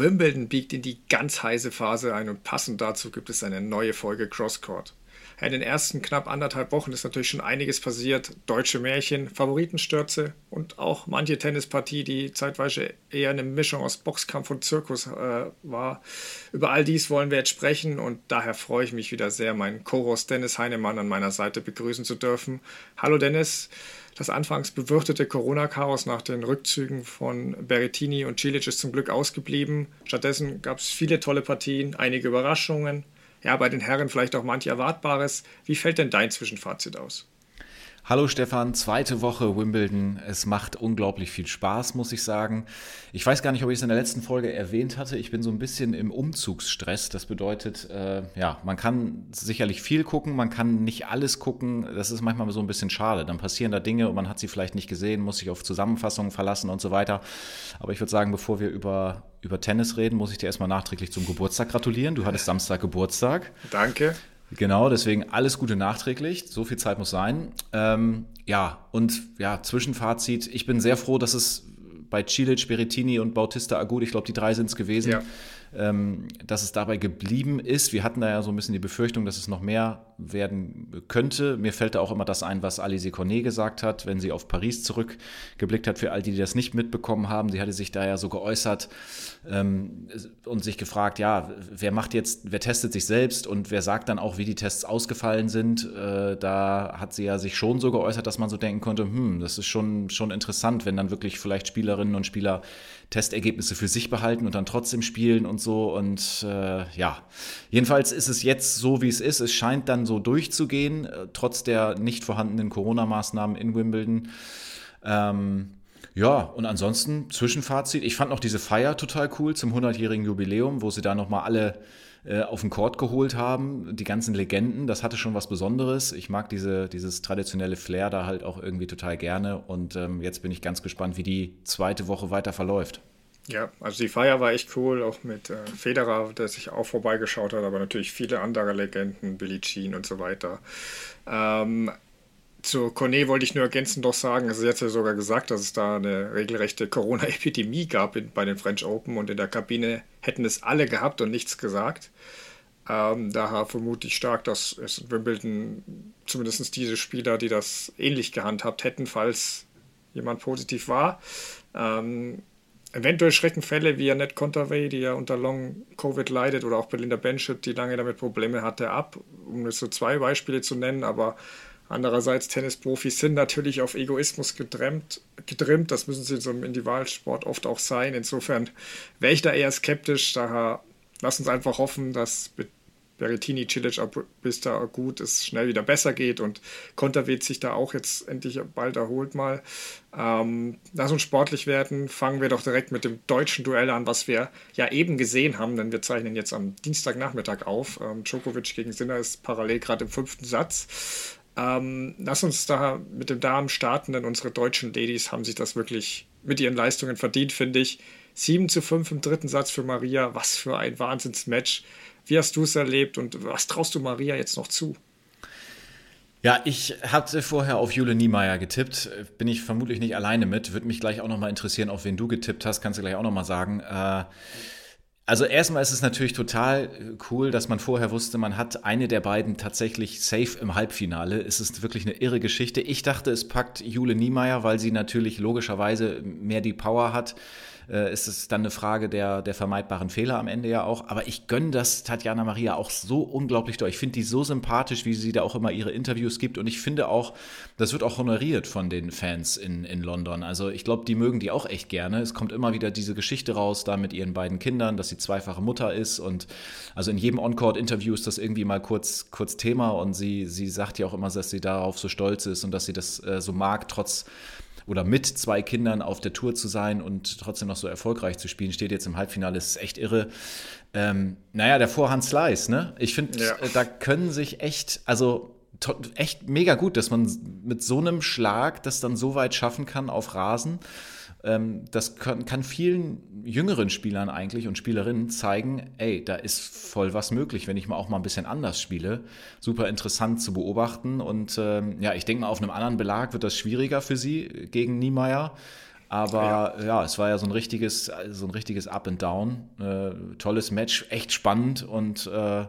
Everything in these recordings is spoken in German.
Wimbledon biegt in die ganz heiße Phase ein und passend dazu gibt es eine neue Folge Crosscourt. In den ersten knapp anderthalb Wochen ist natürlich schon einiges passiert. Deutsche Märchen, Favoritenstürze und auch manche Tennispartie, die zeitweise eher eine Mischung aus Boxkampf und Zirkus äh, war. Über all dies wollen wir jetzt sprechen und daher freue ich mich wieder sehr, meinen Choros Dennis Heinemann an meiner Seite begrüßen zu dürfen. Hallo Dennis. Das anfangs bewirtete Corona-Chaos nach den Rückzügen von Berrettini und Cilic ist zum Glück ausgeblieben. Stattdessen gab es viele tolle Partien, einige Überraschungen. Ja, bei den Herren vielleicht auch manche Erwartbares. Wie fällt denn dein Zwischenfazit aus? Hallo Stefan, zweite Woche Wimbledon. Es macht unglaublich viel Spaß, muss ich sagen. Ich weiß gar nicht, ob ich es in der letzten Folge erwähnt hatte. Ich bin so ein bisschen im Umzugsstress. Das bedeutet, äh, ja, man kann sicherlich viel gucken, man kann nicht alles gucken. Das ist manchmal so ein bisschen schade. Dann passieren da Dinge und man hat sie vielleicht nicht gesehen, muss sich auf Zusammenfassungen verlassen und so weiter. Aber ich würde sagen, bevor wir über, über Tennis reden, muss ich dir erstmal nachträglich zum Geburtstag gratulieren. Du hattest Samstag Geburtstag. Danke. Genau, deswegen alles Gute nachträglich. So viel Zeit muss sein. Ähm, ja, und ja, Zwischenfazit. Ich bin sehr froh, dass es bei Cilic, Berettini und Bautista Agut, ich glaube, die drei sind es gewesen, ja dass es dabei geblieben ist. Wir hatten da ja so ein bisschen die Befürchtung, dass es noch mehr werden könnte. Mir fällt da auch immer das ein, was Alice Cornet gesagt hat, wenn sie auf Paris zurückgeblickt hat, für all die, die das nicht mitbekommen haben. Sie hatte sich da ja so geäußert ähm, und sich gefragt, ja, wer macht jetzt, wer testet sich selbst und wer sagt dann auch, wie die Tests ausgefallen sind. Äh, da hat sie ja sich schon so geäußert, dass man so denken konnte, hm, das ist schon, schon interessant, wenn dann wirklich vielleicht Spielerinnen und Spieler Testergebnisse für sich behalten und dann trotzdem spielen und so. Und äh, ja, jedenfalls ist es jetzt so, wie es ist. Es scheint dann so durchzugehen, äh, trotz der nicht vorhandenen Corona-Maßnahmen in Wimbledon. Ähm, ja, und ansonsten Zwischenfazit. Ich fand noch diese Feier total cool zum 100-jährigen Jubiläum, wo sie da nochmal alle äh, auf den Court geholt haben. Die ganzen Legenden, das hatte schon was Besonderes. Ich mag diese, dieses traditionelle Flair da halt auch irgendwie total gerne. Und ähm, jetzt bin ich ganz gespannt, wie die zweite Woche weiter verläuft. Ja, also die Feier war echt cool, auch mit äh, Federer, der sich auch vorbeigeschaut hat, aber natürlich viele andere Legenden, Billie Jean und so weiter. Ähm, zu Cornet wollte ich nur ergänzend doch sagen, also sie hat ja sogar gesagt, dass es da eine regelrechte Corona-Epidemie gab in, bei den French Open und in der Kabine hätten es alle gehabt und nichts gesagt. Ähm, daher vermute ich stark, dass es in Wimbledon zumindest diese Spieler, die das ähnlich gehandhabt hätten, falls jemand positiv war. Ähm, eventuell Schreckenfälle wie Annette Conterway, die ja unter Long-Covid leidet, oder auch Belinda Benchett, die lange damit Probleme hatte, ab, um jetzt so zwei Beispiele zu nennen, aber Andererseits, Tennisprofis sind natürlich auf Egoismus getrimmt, getrimmt. Das müssen sie in so einem Individualsport oft auch sein. Insofern wäre ich da eher skeptisch. Daher lass uns einfach hoffen, dass mit Berrettini, Cilic, Abista gut es schnell wieder besser geht und Konterweht sich da auch jetzt endlich bald erholt mal. Ähm, lass uns sportlich werden. Fangen wir doch direkt mit dem deutschen Duell an, was wir ja eben gesehen haben, denn wir zeichnen jetzt am Dienstagnachmittag auf. Ähm, Djokovic gegen Sinner ist parallel gerade im fünften Satz. Ähm, lass uns da mit dem Damen starten, denn unsere deutschen Ladies haben sich das wirklich mit ihren Leistungen verdient, finde ich. 7 zu 5 im dritten Satz für Maria. Was für ein Wahnsinnsmatch. Wie hast du es erlebt und was traust du Maria jetzt noch zu? Ja, ich hatte vorher auf Jule Niemeyer getippt. Bin ich vermutlich nicht alleine mit. Würde mich gleich auch nochmal interessieren, auf wen du getippt hast. Kannst du gleich auch nochmal sagen. Äh, also erstmal ist es natürlich total äh, cool, dass man vorher wusste, man hat eine der beiden tatsächlich safe im Halbfinale. Es ist wirklich eine irre Geschichte. Ich dachte, es packt Jule Niemeyer, weil sie natürlich logischerweise mehr die Power hat äh, ist es dann eine Frage der, der vermeidbaren Fehler am Ende ja auch. Aber ich gönne das Tatjana Maria auch so unglaublich doll. Ich finde die so sympathisch, wie sie da auch immer ihre Interviews gibt. Und ich finde auch, das wird auch honoriert von den Fans in, in London. Also ich glaube, die mögen die auch echt gerne. Es kommt immer wieder diese Geschichte raus, da mit ihren beiden Kindern, dass sie zweifache Mutter ist. Und also in jedem On-Court-Interview ist das irgendwie mal kurz, kurz Thema. Und sie, sie sagt ja auch immer, dass sie darauf so stolz ist und dass sie das äh, so mag, trotz oder mit zwei Kindern auf der Tour zu sein und trotzdem noch so erfolgreich zu spielen, steht jetzt im Halbfinale, ist echt irre. Ähm, naja, der Vorhand Slice, ne? Ich finde, ja. Äh, da können sich echt, also echt mega gut, dass man mit so einem Schlag das dann so weit schaffen kann auf Rasen. Ähm, das kann, kann, vielen jüngeren Spielern eigentlich und Spielerinnen zeigen, ey, da ist voll was möglich, wenn ich mal auch mal ein bisschen anders spiele. Super interessant zu beobachten. Und ähm, ja, ich denke mal, auf einem anderen Belag wird das schwieriger für sie gegen Niemeyer. Aber ja. ja. es war ja so ein richtiges, so ein richtiges Up and Down. Äh, tolles Match, echt spannend und äh,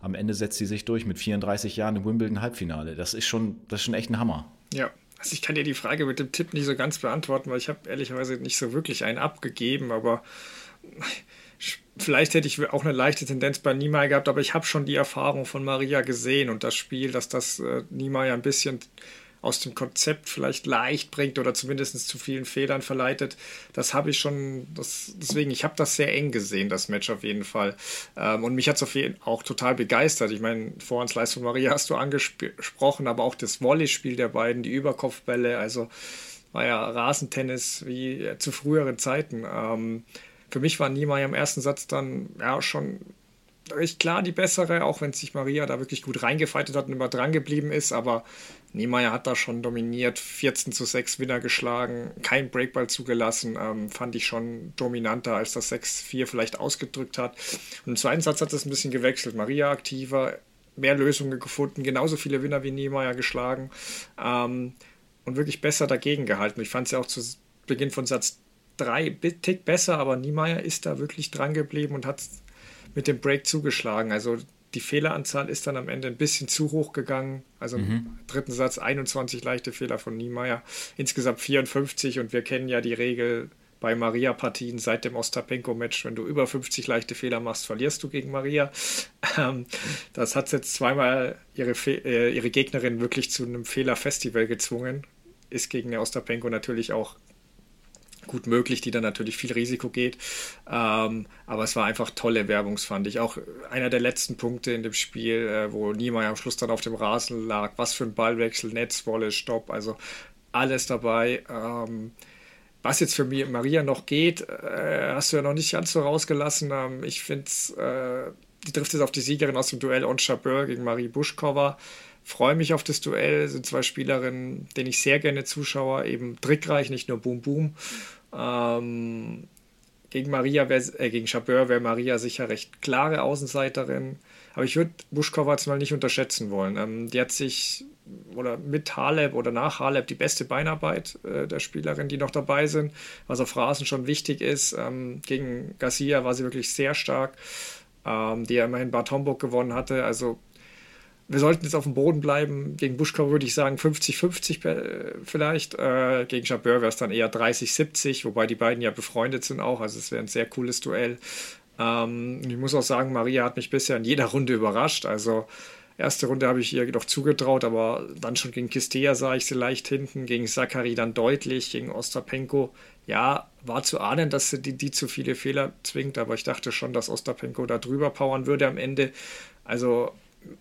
am Ende setzt sie sich durch mit 34 Jahren im Wimbledon Halbfinale. Das ist schon, das ist schon echt ein Hammer. Ja, also ich kann dir die Frage mit dem Tipp nicht so ganz beantworten, weil ich habe ehrlicherweise nicht so wirklich einen abgegeben, aber vielleicht hätte ich auch eine leichte Tendenz bei Niemeyer gehabt, aber ich habe schon die Erfahrung von Maria gesehen und das Spiel, dass das äh, Niemeyer ein bisschen aus dem Konzept vielleicht leicht bringt oder zumindest zu vielen Fehlern verleitet. Das habe ich schon, das, deswegen, ich habe das sehr eng gesehen, das Match auf jeden Fall. Ähm, und mich hat es auch total begeistert. Ich meine, Vorhandsleistung Maria hast du angesprochen, aber auch das Volleyspiel der beiden, die Überkopfbälle, also war ja Rasentennis wie zu früheren Zeiten. Ähm, für mich war Niemeyer im ersten Satz dann ja schon recht klar die bessere, auch wenn sich Maria da wirklich gut reingefeitet hat und immer dran geblieben ist. Aber Niemeyer hat da schon dominiert, 14 zu 6 Winner geschlagen, kein Breakball zugelassen, ähm, fand ich schon dominanter, als das 6-4 vielleicht ausgedrückt hat. Und im zweiten Satz hat es ein bisschen gewechselt. Maria aktiver, mehr Lösungen gefunden, genauso viele Winner wie Niemeyer geschlagen ähm, und wirklich besser dagegen gehalten. Ich fand es ja auch zu Beginn von Satz 3 Tick besser, aber Niemeyer ist da wirklich dran geblieben und hat mit dem Break zugeschlagen. Also die Fehleranzahl ist dann am Ende ein bisschen zu hoch gegangen. Also mhm. im dritten Satz 21 leichte Fehler von Niemeyer, insgesamt 54 und wir kennen ja die Regel bei Maria-Partien seit dem Ostapenko-Match, wenn du über 50 leichte Fehler machst, verlierst du gegen Maria. Ähm, das hat jetzt zweimal ihre, äh, ihre Gegnerin wirklich zu einem Fehlerfestival gezwungen. Ist gegen der Ostapenko natürlich auch gut möglich, die dann natürlich viel Risiko geht. Ähm, aber es war einfach tolle Werbung, fand ich. Auch einer der letzten Punkte in dem Spiel, äh, wo Niemeyer am Schluss dann auf dem Rasen lag. Was für ein Ballwechsel, Netzwolle, Stopp, also alles dabei. Ähm, was jetzt für Maria noch geht, äh, hast du ja noch nicht ganz so rausgelassen. Ähm, ich finde äh, die trifft jetzt auf die Siegerin aus dem Duell On Chabeur gegen Marie Buschkova freue mich auf das Duell. Sind zwei Spielerinnen, denen ich sehr gerne zuschaue, eben trickreich, nicht nur Boom Boom. Ähm, gegen Maria, wär, äh, gegen Chabeur wäre Maria sicher recht klare Außenseiterin. Aber ich würde Buschkova jetzt mal nicht unterschätzen wollen. Ähm, die hat sich oder mit Haleb oder nach Haleb die beste Beinarbeit äh, der Spielerin, die noch dabei sind, was auf Rasen schon wichtig ist. Ähm, gegen Garcia war sie wirklich sehr stark, ähm, die ja immerhin Bad Homburg gewonnen hatte. Also wir sollten jetzt auf dem Boden bleiben. Gegen Buschkau würde ich sagen 50-50 vielleicht. Äh, gegen Chabeur wäre es dann eher 30-70, wobei die beiden ja befreundet sind auch. Also es wäre ein sehr cooles Duell. Ähm, ich muss auch sagen, Maria hat mich bisher in jeder Runde überrascht. Also erste Runde habe ich ihr doch zugetraut, aber dann schon gegen Kistea sah ich sie leicht hinten, gegen Zachary dann deutlich, gegen Ostapenko. Ja, war zu ahnen, dass sie die, die zu viele Fehler zwingt, aber ich dachte schon, dass Ostapenko da drüber powern würde am Ende. Also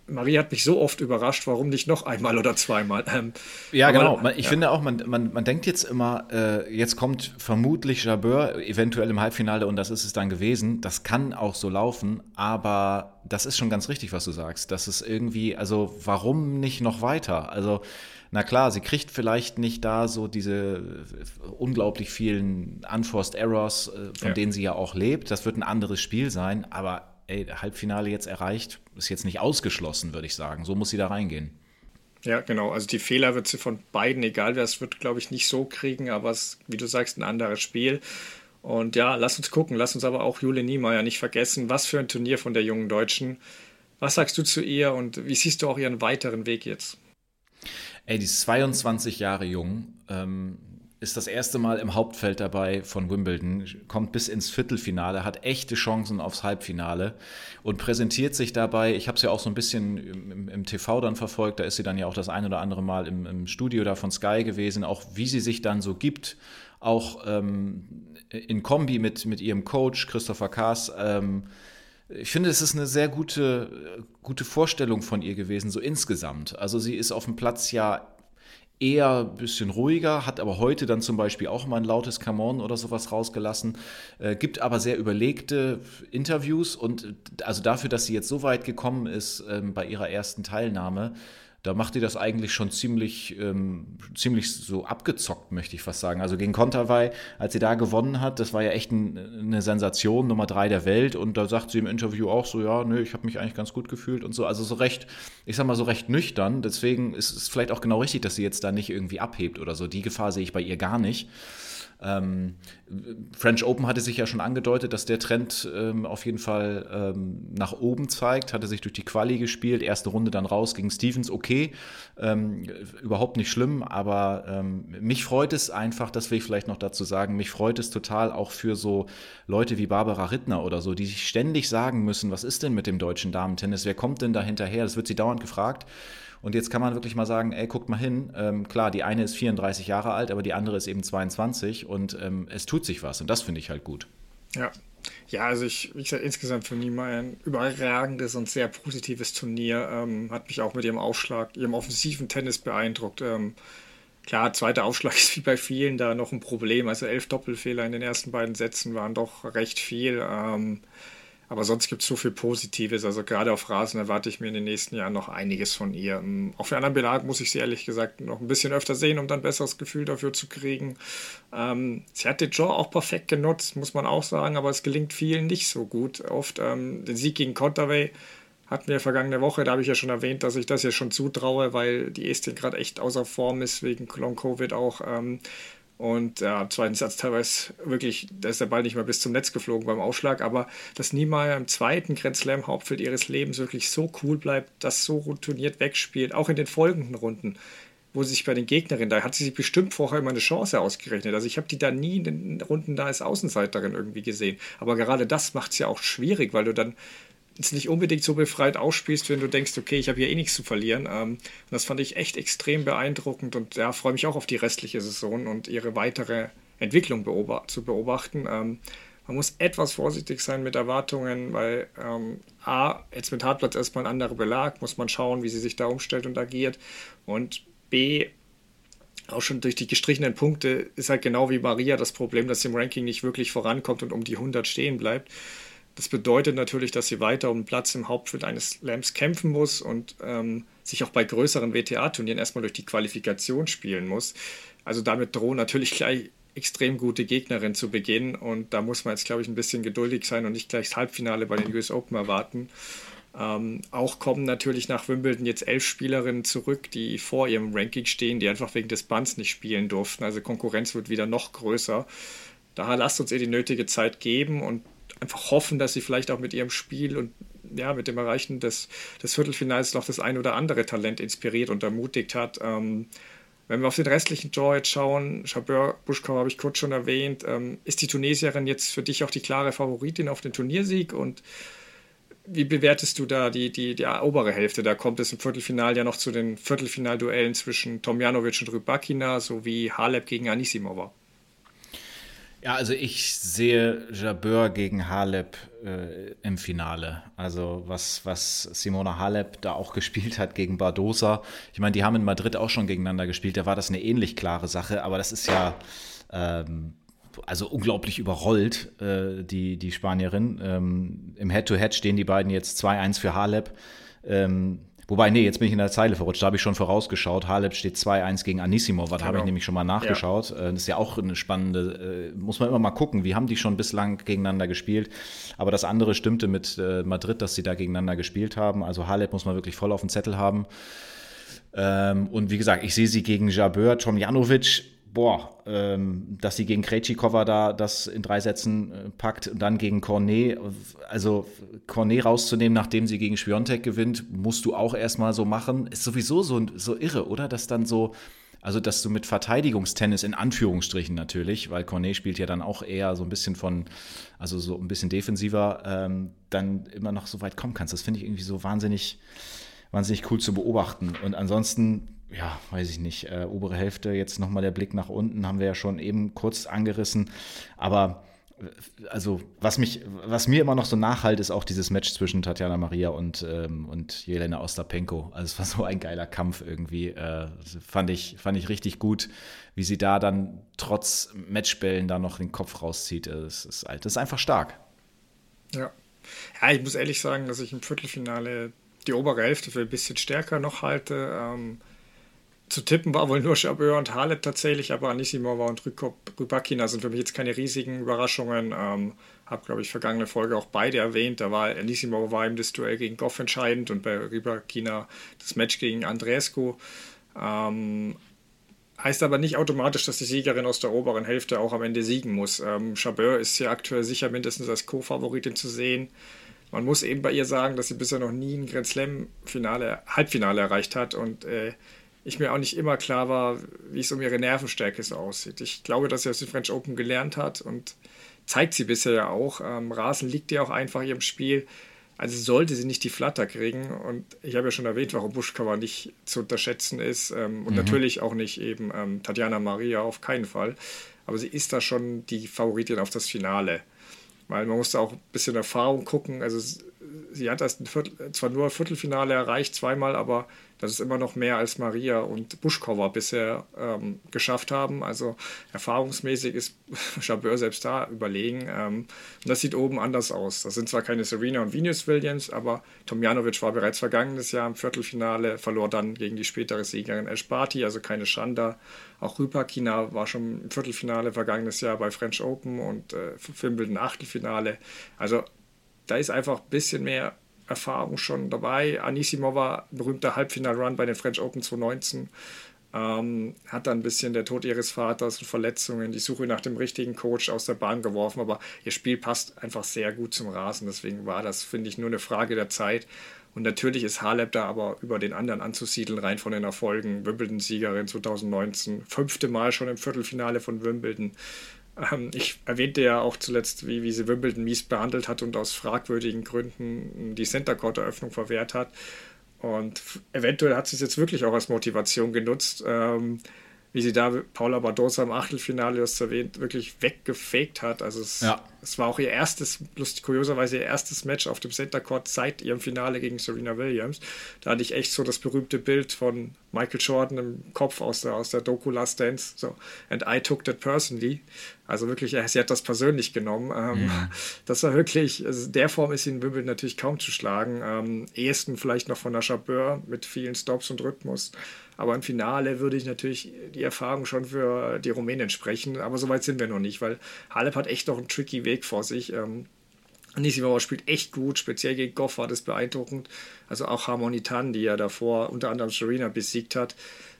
Marie hat mich so oft überrascht, warum nicht noch einmal oder zweimal? Ähm, ja, genau. Ich ja. finde auch, man, man, man denkt jetzt immer, äh, jetzt kommt vermutlich Jabeur eventuell im Halbfinale und das ist es dann gewesen. Das kann auch so laufen, aber das ist schon ganz richtig, was du sagst. Das ist irgendwie, also warum nicht noch weiter? Also, na klar, sie kriegt vielleicht nicht da so diese unglaublich vielen Unforced Errors, äh, von ja. denen sie ja auch lebt. Das wird ein anderes Spiel sein, aber ey, Halbfinale jetzt erreicht, ist jetzt nicht ausgeschlossen, würde ich sagen. So muss sie da reingehen. Ja, genau. Also die Fehler wird sie von beiden, egal wer es wird, glaube ich, nicht so kriegen, aber es, ist, wie du sagst, ein anderes Spiel. Und ja, lass uns gucken, lass uns aber auch Jule Niemeyer nicht vergessen. Was für ein Turnier von der jungen Deutschen. Was sagst du zu ihr und wie siehst du auch ihren weiteren Weg jetzt? Ey, die ist 22 Jahre jung. Ähm, ist das erste Mal im Hauptfeld dabei von Wimbledon, kommt bis ins Viertelfinale, hat echte Chancen aufs Halbfinale und präsentiert sich dabei. Ich habe es ja auch so ein bisschen im, im, TV dann verfolgt, da ist sie dann ja auch das ein oder andere Mal im, im Studio da von Sky gewesen, auch wie sie sich dann so gibt, auch ähm, in Kombi mit, mit ihrem Coach Christopher Kaas. Ähm, ich finde, es ist eine sehr gute, gute Vorstellung von ihr gewesen, so insgesamt. Also sie ist auf dem Platz ja eher ein bisschen ruhiger, hat aber heute dann zum Beispiel auch mal ein lautes Come on oder sowas rausgelassen, äh, gibt aber sehr überlegte Interviews und also dafür, dass sie jetzt so weit gekommen ist ähm, bei ihrer ersten Teilnahme, da macht die das eigentlich schon ziemlich, ähm, ziemlich so abgezockt, möchte ich fast sagen. Also gegen Kontavei, als sie da gewonnen hat, das war ja echt ein, eine Sensation, Nummer drei der Welt. Und da sagt sie im Interview auch so, ja, nö, ich habe mich eigentlich ganz gut gefühlt und so. Also so recht, ich sag mal so recht nüchtern. Deswegen ist es vielleicht auch genau richtig, dass sie jetzt da nicht irgendwie abhebt oder so. Die Gefahr sehe ich bei ihr gar nicht. Ähm, French Open hatte sich ja schon angedeutet, dass der Trend ähm, auf jeden Fall ähm, nach oben zeigt. Hatte sich durch die Quali gespielt, erste Runde dann raus gegen Stevens, okay, ähm, überhaupt nicht schlimm, aber ähm, mich freut es einfach, das will ich vielleicht noch dazu sagen, mich freut es total auch für so Leute wie Barbara Rittner oder so, die sich ständig sagen müssen, was ist denn mit dem deutschen Damentennis, wer kommt denn da hinterher? Das wird sie dauernd gefragt. Und jetzt kann man wirklich mal sagen, ey, guckt mal hin. Ähm, klar, die eine ist 34 Jahre alt, aber die andere ist eben 22 und ähm, es tut sich was. Und das finde ich halt gut. Ja. Ja, also ich, wie gesagt, insgesamt für Niemeyer ein überragendes und sehr positives Turnier. Ähm, hat mich auch mit ihrem Aufschlag, ihrem offensiven Tennis beeindruckt. Ähm, klar, zweiter Aufschlag ist wie bei vielen da noch ein Problem. Also elf Doppelfehler in den ersten beiden Sätzen waren doch recht viel. Ähm, aber sonst gibt es so viel Positives. Also gerade auf Rasen erwarte ich mir in den nächsten Jahren noch einiges von ihr. Ähm, auf den anderen Belag muss ich sie ehrlich gesagt noch ein bisschen öfter sehen, um dann ein besseres Gefühl dafür zu kriegen. Ähm, sie hat den Jaw auch perfekt genutzt, muss man auch sagen, aber es gelingt vielen nicht so gut. Oft ähm, den Sieg gegen Contaway hatten wir vergangene Woche, da habe ich ja schon erwähnt, dass ich das ja schon zutraue, weil die Estin gerade echt außer Form ist, wegen Long-Covid auch. Ähm, und ja, zweiten Satz teilweise wirklich, da ist der Ball nicht mal bis zum Netz geflogen beim Ausschlag, aber dass Niemeyer im zweiten Grand Slam Hauptfeld ihres Lebens wirklich so cool bleibt, das so routiniert wegspielt, auch in den folgenden Runden, wo sie sich bei den Gegnerinnen, da hat sie sich bestimmt vorher immer eine Chance ausgerechnet. Also ich habe die da nie in den Runden da als Außenseiterin irgendwie gesehen. Aber gerade das macht es ja auch schwierig, weil du dann jetzt nicht unbedingt so befreit ausspielst, wenn du denkst, okay, ich habe hier eh nichts zu verlieren. Ähm, das fand ich echt extrem beeindruckend und ja, freue mich auch auf die restliche Saison und ihre weitere Entwicklung beobacht, zu beobachten. Ähm, man muss etwas vorsichtig sein mit Erwartungen, weil ähm, A, jetzt mit Hartplatz erstmal ein anderer Belag, muss man schauen, wie sie sich da umstellt und agiert. Und B, auch schon durch die gestrichenen Punkte ist halt genau wie Maria das Problem, dass sie im Ranking nicht wirklich vorankommt und um die 100 stehen bleibt. Das bedeutet natürlich, dass sie weiter um Platz im Hauptfeld eines Slams kämpfen muss und ähm, sich auch bei größeren WTA-Turnieren erstmal durch die Qualifikation spielen muss. Also damit drohen natürlich gleich extrem gute Gegnerinnen zu beginnen und da muss man jetzt, glaube ich, ein bisschen geduldig sein und nicht gleich das Halbfinale bei den US Open erwarten. Ähm, auch kommen natürlich nach Wimbledon jetzt elf Spielerinnen zurück, die vor ihrem Ranking stehen, die einfach wegen des Bands nicht spielen durften. Also Konkurrenz wird wieder noch größer. Daher lasst uns ihr die nötige Zeit geben und einfach hoffen, dass sie vielleicht auch mit ihrem Spiel und ja, mit dem Erreichen des, des Viertelfinals noch das ein oder andere Talent inspiriert und ermutigt hat. Ähm, wenn wir auf den restlichen Draw jetzt schauen, Chabert Buschkau habe ich kurz schon erwähnt, ähm, ist die Tunesierin jetzt für dich auch die klare Favoritin auf den Turniersieg und wie bewertest du da die, die, die obere Hälfte? Da kommt es im Viertelfinal ja noch zu den Viertelfinalduellen zwischen Tomjanovic und Rybakina sowie Halep gegen Anisimova. Ja, also ich sehe Jabeur gegen Halep äh, im Finale. Also was, was Simona Halep da auch gespielt hat gegen Bardosa. Ich meine, die haben in Madrid auch schon gegeneinander gespielt. Da war das eine ähnlich klare Sache, aber das ist ja ähm, also unglaublich überrollt, äh, die, die Spanierin. Ähm, Im Head-to-Head -Head stehen die beiden jetzt 2-1 für Halep. Ähm, Wobei, nee, jetzt bin ich in der Zeile verrutscht. Da habe ich schon vorausgeschaut. Halep steht 2-1 gegen Anissimo. Da genau. habe ich nämlich schon mal nachgeschaut. Ja. Äh, das ist ja auch eine spannende, äh, muss man immer mal gucken. Wie haben die schon bislang gegeneinander gespielt? Aber das andere stimmte mit äh, Madrid, dass sie da gegeneinander gespielt haben. Also Halep muss man wirklich voll auf dem Zettel haben. Ähm, und wie gesagt, ich sehe sie gegen Jabeur, Tomjanovic boah, ähm, dass sie gegen Krejcikova da das in drei Sätzen äh, packt und dann gegen Cornet, also Cornet rauszunehmen, nachdem sie gegen Schwiontek gewinnt, musst du auch erstmal so machen. Ist sowieso so, so irre, oder? Dass dann so, also dass du mit Verteidigungstennis in Anführungsstrichen natürlich, weil Cornet spielt ja dann auch eher so ein bisschen von, also so ein bisschen defensiver, ähm, dann immer noch so weit kommen kannst. Das finde ich irgendwie so wahnsinnig, wahnsinnig cool zu beobachten. Und ansonsten ja, weiß ich nicht, äh, obere Hälfte, jetzt nochmal der Blick nach unten, haben wir ja schon eben kurz angerissen. Aber äh, also was mich, was mir immer noch so nachhalt, ist auch dieses Match zwischen Tatjana Maria und, ähm, und Jelena Ostapenko. Also es war so ein geiler Kampf irgendwie. Äh, fand, ich, fand ich richtig gut, wie sie da dann trotz Matchbällen da noch den Kopf rauszieht. Das ist, das ist einfach stark. Ja. Ja, ich muss ehrlich sagen, dass ich im Viertelfinale die obere Hälfte für ein bisschen stärker noch halte. Ähm, zu tippen war wohl nur Chabeur und Halep tatsächlich, aber Anisimova und Rybakina sind für mich jetzt keine riesigen Überraschungen. Ähm, habe, glaube ich, vergangene Folge auch beide erwähnt. Da war Anisimova war im das Duell gegen Goff entscheidend und bei Rybakina das Match gegen Andrescu. Ähm, heißt aber nicht automatisch, dass die Siegerin aus der oberen Hälfte auch am Ende siegen muss. Ähm, Chabeur ist ja aktuell sicher mindestens als Co-Favoritin zu sehen. Man muss eben bei ihr sagen, dass sie bisher noch nie ein Grand Slam-Finale, Halbfinale erreicht hat und äh, ich mir auch nicht immer klar war, wie es um ihre Nervenstärke so aussieht. Ich glaube, dass sie aus dem French Open gelernt hat und zeigt sie bisher ja auch. Ähm, Rasen liegt ja auch einfach ihrem Spiel. Also sollte sie nicht die Flatter kriegen. Und ich habe ja schon erwähnt, warum Buschkauer nicht zu unterschätzen ist. Ähm, und mhm. natürlich auch nicht eben ähm, Tatjana Maria, auf keinen Fall. Aber sie ist da schon die Favoritin auf das Finale. Weil man muss da auch ein bisschen Erfahrung gucken. Also sie hat das zwar nur Viertelfinale erreicht, zweimal, aber das ist immer noch mehr als Maria und Buschkova bisher ähm, geschafft haben. Also erfahrungsmäßig ist Chabeur selbst da überlegen. Ähm, und das sieht oben anders aus. Das sind zwar keine Serena und Venus Williams, aber Tomjanovic war bereits vergangenes Jahr im Viertelfinale, verlor dann gegen die spätere Siegerin Esparti, also keine Schande. Auch Rüpakina war schon im Viertelfinale vergangenes Jahr bei French Open und äh, Wimbledon Achtelfinale. Also da ist einfach ein bisschen mehr Erfahrung schon dabei. Anisimova, berühmter Halbfinal-Run bei den French Open 2019, ähm, hat dann ein bisschen der Tod ihres Vaters und Verletzungen, die Suche nach dem richtigen Coach aus der Bahn geworfen, aber ihr Spiel passt einfach sehr gut zum Rasen. Deswegen war das, finde ich, nur eine Frage der Zeit. Und natürlich ist Halep da aber über den anderen anzusiedeln, rein von den Erfolgen. Wimbledon-Siegerin 2019, fünfte Mal schon im Viertelfinale von Wimbledon. Ähm, ich erwähnte ja auch zuletzt, wie, wie sie Wimbledon mies behandelt hat und aus fragwürdigen Gründen die Center Court Eröffnung verwehrt hat. Und eventuell hat sie es jetzt wirklich auch als Motivation genutzt. Ähm, wie sie da Paula Badosa im Achtelfinale, das erwähnt, wirklich weggefaked hat. Also es, ja. Es war auch ihr erstes, lustig kurioserweise ihr erstes Match auf dem Center Court seit ihrem Finale gegen Serena Williams. Da hatte ich echt so das berühmte Bild von Michael Jordan im Kopf aus der, aus der Doku Last Dance. So, and I took that personally. Also wirklich, sie hat das persönlich genommen. Ähm, ja. Das war wirklich, also der Form ist in Wimbledon natürlich kaum zu schlagen. Ähm, ehesten vielleicht noch von der Chabeur mit vielen Stops und Rhythmus. Aber im Finale würde ich natürlich die Erfahrung schon für die Rumänen sprechen. Aber so weit sind wir noch nicht, weil Halep hat echt noch einen tricky Weg vor sich. Ähm, Anisimova spielt echt gut, speziell gegen Goff war das beeindruckend. Also auch Harmonitan, die ja davor unter anderem Serena besiegt hat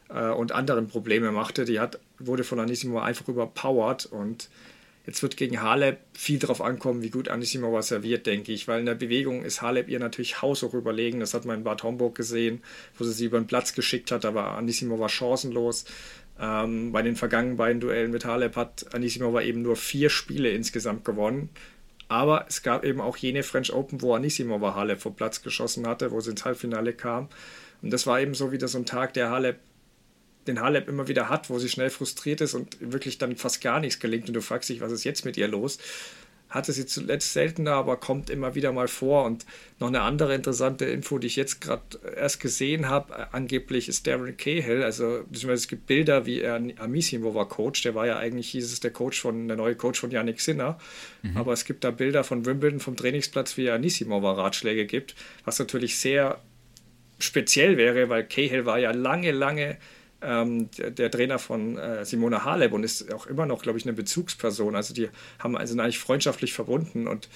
äh, und anderen Probleme machte, die hat, wurde von Anisimova einfach überpowered und Jetzt wird gegen Halep viel darauf ankommen, wie gut Anisimova serviert, denke ich, weil in der Bewegung ist Halep ihr natürlich haushoch überlegen. Das hat man in Bad Homburg gesehen, wo sie sie über den Platz geschickt hat. Da war Anisimova chancenlos. Ähm, bei den vergangenen beiden Duellen mit Halep hat Anisimova eben nur vier Spiele insgesamt gewonnen. Aber es gab eben auch jene French Open, wo Anisimova Halep vom Platz geschossen hatte, wo sie ins Halbfinale kam. Und das war eben so wieder so ein Tag, der Halep den Halep immer wieder hat, wo sie schnell frustriert ist und wirklich dann fast gar nichts gelingt und du fragst dich, was ist jetzt mit ihr los? Hatte sie zuletzt seltener, aber kommt immer wieder mal vor. Und noch eine andere interessante Info, die ich jetzt gerade erst gesehen habe, angeblich ist Darren Cahill, also es gibt Bilder, wie er Amisimova coacht, der war ja eigentlich, hieß es, der Coach von, der neue Coach von Yannick Sinner. Mhm. Aber es gibt da Bilder von Wimbledon vom Trainingsplatz, wie er Anisimova Ratschläge gibt, was natürlich sehr speziell wäre, weil Cahill war ja lange, lange ähm, der, der, Trainer von äh, Simona Halep und ist auch immer noch, glaube ich, eine Bezugsperson. Also die haben also eigentlich freundschaftlich verbunden und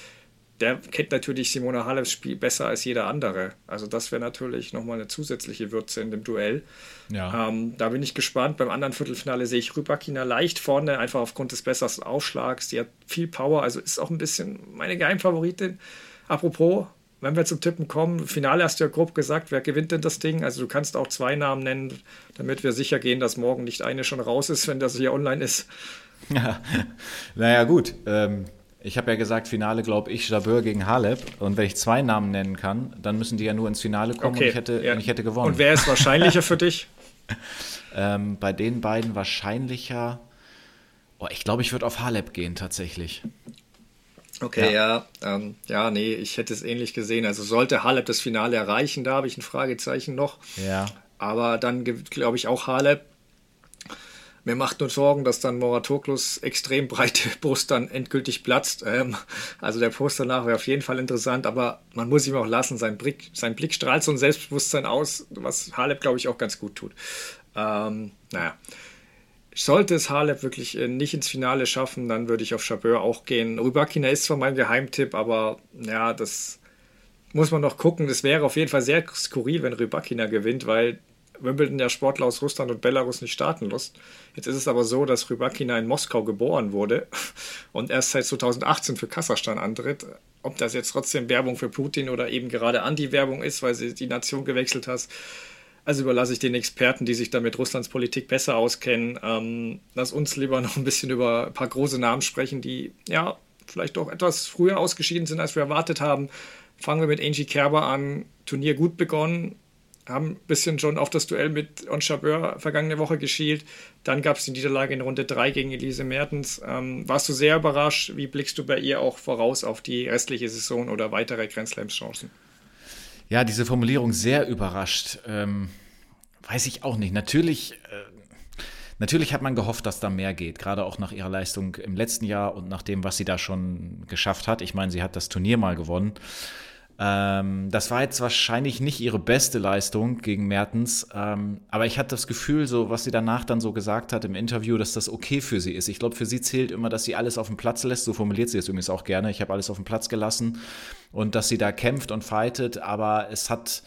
der kennt natürlich Simona Haleps Spiel besser als jeder andere. Also das wäre natürlich nochmal eine zusätzliche Würze in dem Duell. Ja. Ähm, da bin ich gespannt. Beim anderen Viertelfinale sehe ich Rybakina leicht vorne, einfach aufgrund des besseren Aufschlags. Die hat viel Power, also ist auch ein bisschen meine Geheimfavoritin. Apropos, wenn wir zum Tippen kommen, Finale hast du ja grob gesagt, wer gewinnt denn das Ding? Also du kannst auch zwei Namen nennen, damit wir sicher gehen, dass morgen nicht eine schon raus ist, wenn das hier online ist. Ja, naja, gut. Ähm, ich habe ja gesagt, Finale glaube ich Jabeur gegen Halep. Und wenn ich zwei Namen nennen kann, dann müssen die ja nur ins Finale kommen okay, und, ich hätte, ja. und ich hätte gewonnen. Und wer ist wahrscheinlicher für dich? ähm, bei den beiden wahrscheinlicher. Oh, ich glaube, ich würde auf Halep gehen tatsächlich. Okay, ja, ja, ähm, ja, nee, ich hätte es ähnlich gesehen. Also sollte Halep das Finale erreichen, da habe ich ein Fragezeichen noch. Ja. Aber dann glaube ich auch Halep. Mir macht nur Sorgen, dass dann Moratoglus extrem breite Brust dann endgültig platzt. Ähm, also der Post danach wäre auf jeden Fall interessant, aber man muss ihm auch lassen. Sein Blick, sein Blick strahlt so ein Selbstbewusstsein aus, was Halep, glaube ich, auch ganz gut tut. Ähm, naja. Sollte es Halep wirklich äh, nicht ins Finale schaffen, dann würde ich auf Chabeur auch gehen. Rybakina ist zwar mein Geheimtipp, aber ja, das muss man noch gucken. Das wäre auf jeden Fall sehr skurril, wenn Rybakina gewinnt, weil Wimbledon ja Sportler aus Russland und Belarus nicht starten lässt. Jetzt ist es aber so, dass Rybakina in Moskau geboren wurde und erst seit 2018 für Kasachstan antritt. Ob das jetzt trotzdem Werbung für Putin oder eben gerade Anti-Werbung ist, weil sie die Nation gewechselt hat, also überlasse ich den Experten, die sich da mit Russlands Politik besser auskennen. Ähm, lass uns lieber noch ein bisschen über ein paar große Namen sprechen, die ja vielleicht doch etwas früher ausgeschieden sind, als wir erwartet haben. Fangen wir mit Angie Kerber an. Turnier gut begonnen, haben ein bisschen schon auf das Duell mit On Chabeur vergangene Woche geschielt. Dann gab es die Niederlage in Runde 3 gegen Elise Mertens. Ähm, warst du sehr überrascht? Wie blickst du bei ihr auch voraus auf die restliche Saison oder weitere Grand Slams Chancen? Ja, diese Formulierung sehr überrascht. Ähm, weiß ich auch nicht. Natürlich, äh, natürlich hat man gehofft, dass da mehr geht, gerade auch nach ihrer Leistung im letzten Jahr und nach dem, was sie da schon geschafft hat. Ich meine, sie hat das Turnier mal gewonnen. Ähm, das war jetzt wahrscheinlich nicht ihre beste Leistung gegen Mertens, ähm, aber ich hatte das Gefühl, so was sie danach dann so gesagt hat im Interview, dass das okay für sie ist. Ich glaube, für sie zählt immer, dass sie alles auf dem Platz lässt. So formuliert sie es übrigens auch gerne. Ich habe alles auf dem Platz gelassen und dass sie da kämpft und fightet, aber es hat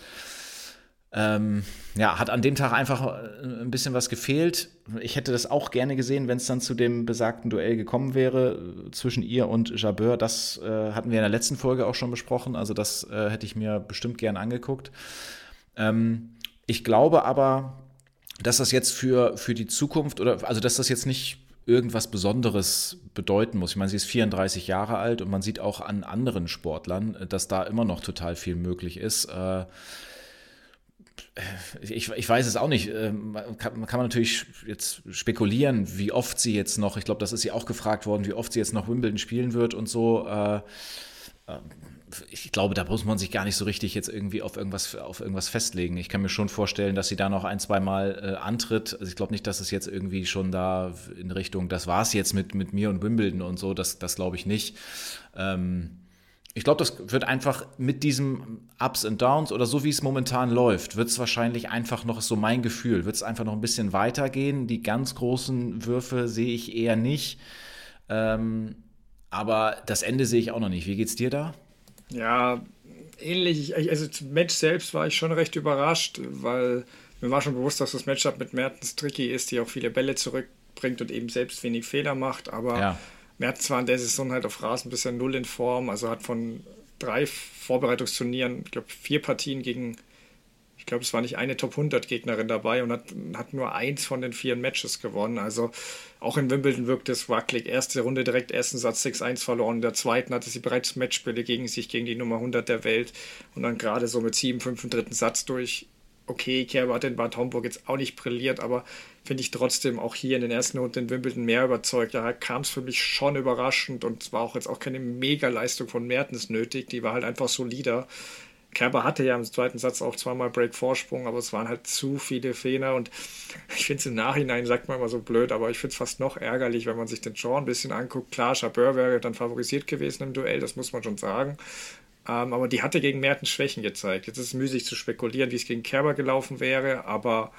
ähm, ja, hat an dem Tag einfach äh, ein bisschen was gefehlt. Ich hätte das auch gerne gesehen, wenn es dann zu dem besagten Duell gekommen wäre äh, zwischen ihr und Jabeur. Das äh, hatten wir in der letzten Folge auch schon besprochen. Also das äh, hätte ich mir bestimmt gern angeguckt. Ähm, ich glaube aber, dass das jetzt für, für die Zukunft oder also dass das jetzt nicht irgendwas Besonderes bedeuten muss. Ich meine, sie ist 34 Jahre alt und man sieht auch an anderen Sportlern, dass da immer noch total viel möglich ist. Äh, ich, ich weiß es auch nicht. Ähm, kann, man natürlich jetzt spekulieren, wie oft sie jetzt noch, ich glaube, das ist sie auch gefragt worden, wie oft sie jetzt noch Wimbledon spielen wird und so. Äh, äh, ich glaube, da muss man sich gar nicht so richtig jetzt irgendwie auf irgendwas, auf irgendwas festlegen. Ich kann mir schon vorstellen, dass sie da noch ein, zwei Mal äh, antritt. Also ich glaube nicht, dass es jetzt irgendwie schon da in Richtung, das war es jetzt mit, mit mir und Wimbledon und so, das, das glaube ich nicht. Ähm, ich glaube, das wird einfach mit diesem Ups und Downs oder so wie es momentan läuft, wird es wahrscheinlich einfach noch, so mein Gefühl, wird es einfach noch ein bisschen weitergehen. Die ganz großen Würfe sehe ich eher nicht. Ähm, aber das Ende sehe ich auch noch nicht. Wie geht's dir da? Ja, ähnlich. Also zum Match selbst war ich schon recht überrascht, weil mir war schon bewusst, dass das Matchup mit Mertens tricky ist, die auch viele Bälle zurückbringt und eben selbst wenig Fehler macht. Aber ja Merz war in der Saison halt auf Rasen bisher null in Form, also hat von drei Vorbereitungsturnieren, ich glaube, vier Partien gegen, ich glaube, es war nicht eine Top 100 Gegnerin dabei und hat, hat nur eins von den vier Matches gewonnen. Also auch in Wimbledon wirkte es wackelig. Erste Runde direkt ersten Satz 6-1 verloren. In der zweiten hatte sie bereits Matchspiele gegen sich, gegen die Nummer 100 der Welt und dann gerade so mit 7-5 im dritten Satz durch. Okay, Kerber hat in Bad Homburg jetzt auch nicht brilliert, aber finde ich trotzdem auch hier in den ersten Runden in Wimbledon mehr überzeugt. Da kam es für mich schon überraschend und es war auch jetzt auch keine Mega-Leistung von Mertens nötig. Die war halt einfach solider. Kerber hatte ja im zweiten Satz auch zweimal Break-Vorsprung, aber es waren halt zu viele Fehler und ich finde es im Nachhinein, sagt man immer so blöd, aber ich finde es fast noch ärgerlich, wenn man sich den Draw ein bisschen anguckt. Klar, Chabeur wäre dann favorisiert gewesen im Duell, das muss man schon sagen. Ähm, aber die hatte gegen Mertens Schwächen gezeigt. Jetzt ist es müßig zu spekulieren, wie es gegen Kerber gelaufen wäre, aber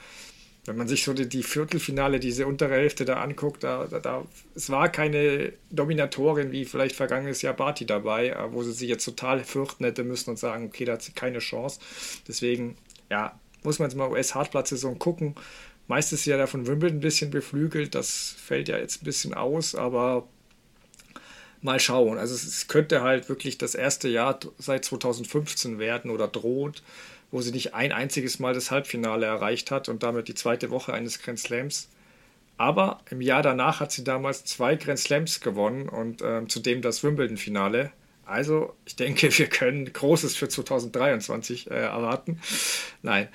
wenn man sich so die, die, Viertelfinale, diese untere Hälfte da anguckt, da, da, da, es war keine Dominatorin wie vielleicht vergangenes Jahr Barty dabei, äh, wo sie sich jetzt total fürchten hätte müssen und sagen, okay, da hat sie keine Chance. Deswegen, ja, muss man jetzt mal US-Hartplatz-Saison gucken. Meistens ist ja da von Wimbledon ein bisschen beflügelt, das fällt ja jetzt ein bisschen aus, aber mal schauen. Also es könnte halt wirklich das erste Jahr seit 2015 werden oder droht, wo sie nicht ein einziges Mal das Halbfinale erreicht hat und damit die zweite Woche eines Grand Slams. Aber im Jahr danach hat sie damals zwei Grand Slams gewonnen und äh, zudem das Wimbledon-Finale. Also, ich denke, wir können Großes für 2023 äh, erwarten. Nein.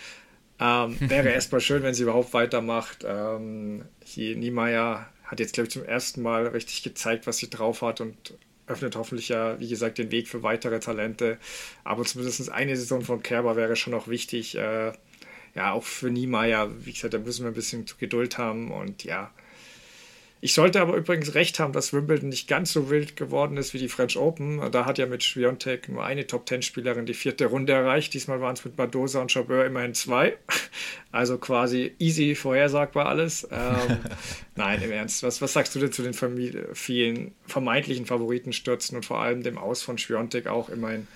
Ähm, wäre erstmal schön, wenn sie überhaupt weitermacht. Ähm, hier Niemeyer hat jetzt, glaube ich, zum ersten Mal richtig gezeigt, was sie drauf hat und öffnet hoffentlich ja, wie gesagt, den Weg für weitere Talente. Aber zumindest eine Saison von Kerber wäre schon noch wichtig. Äh, ja, auch für Niemeyer, wie gesagt, da müssen wir ein bisschen Geduld haben und ja, Ich sollte aber übrigens recht haben, dass Wimbledon nicht ganz so wild geworden ist wie die French Open. Da hat ja mit Schwiontek nur eine Top-10-Spielerin die vierte Runde erreicht. Diesmal waren es mit Badosa und Chabeur immerhin zwei. Also quasi easy vorhersagbar alles. Ähm, nein, im Ernst. Was, was sagst du denn zu den vielen vermeintlichen Favoritenstürzen und vor allem dem Aus von Schwiontek auch? Immerhin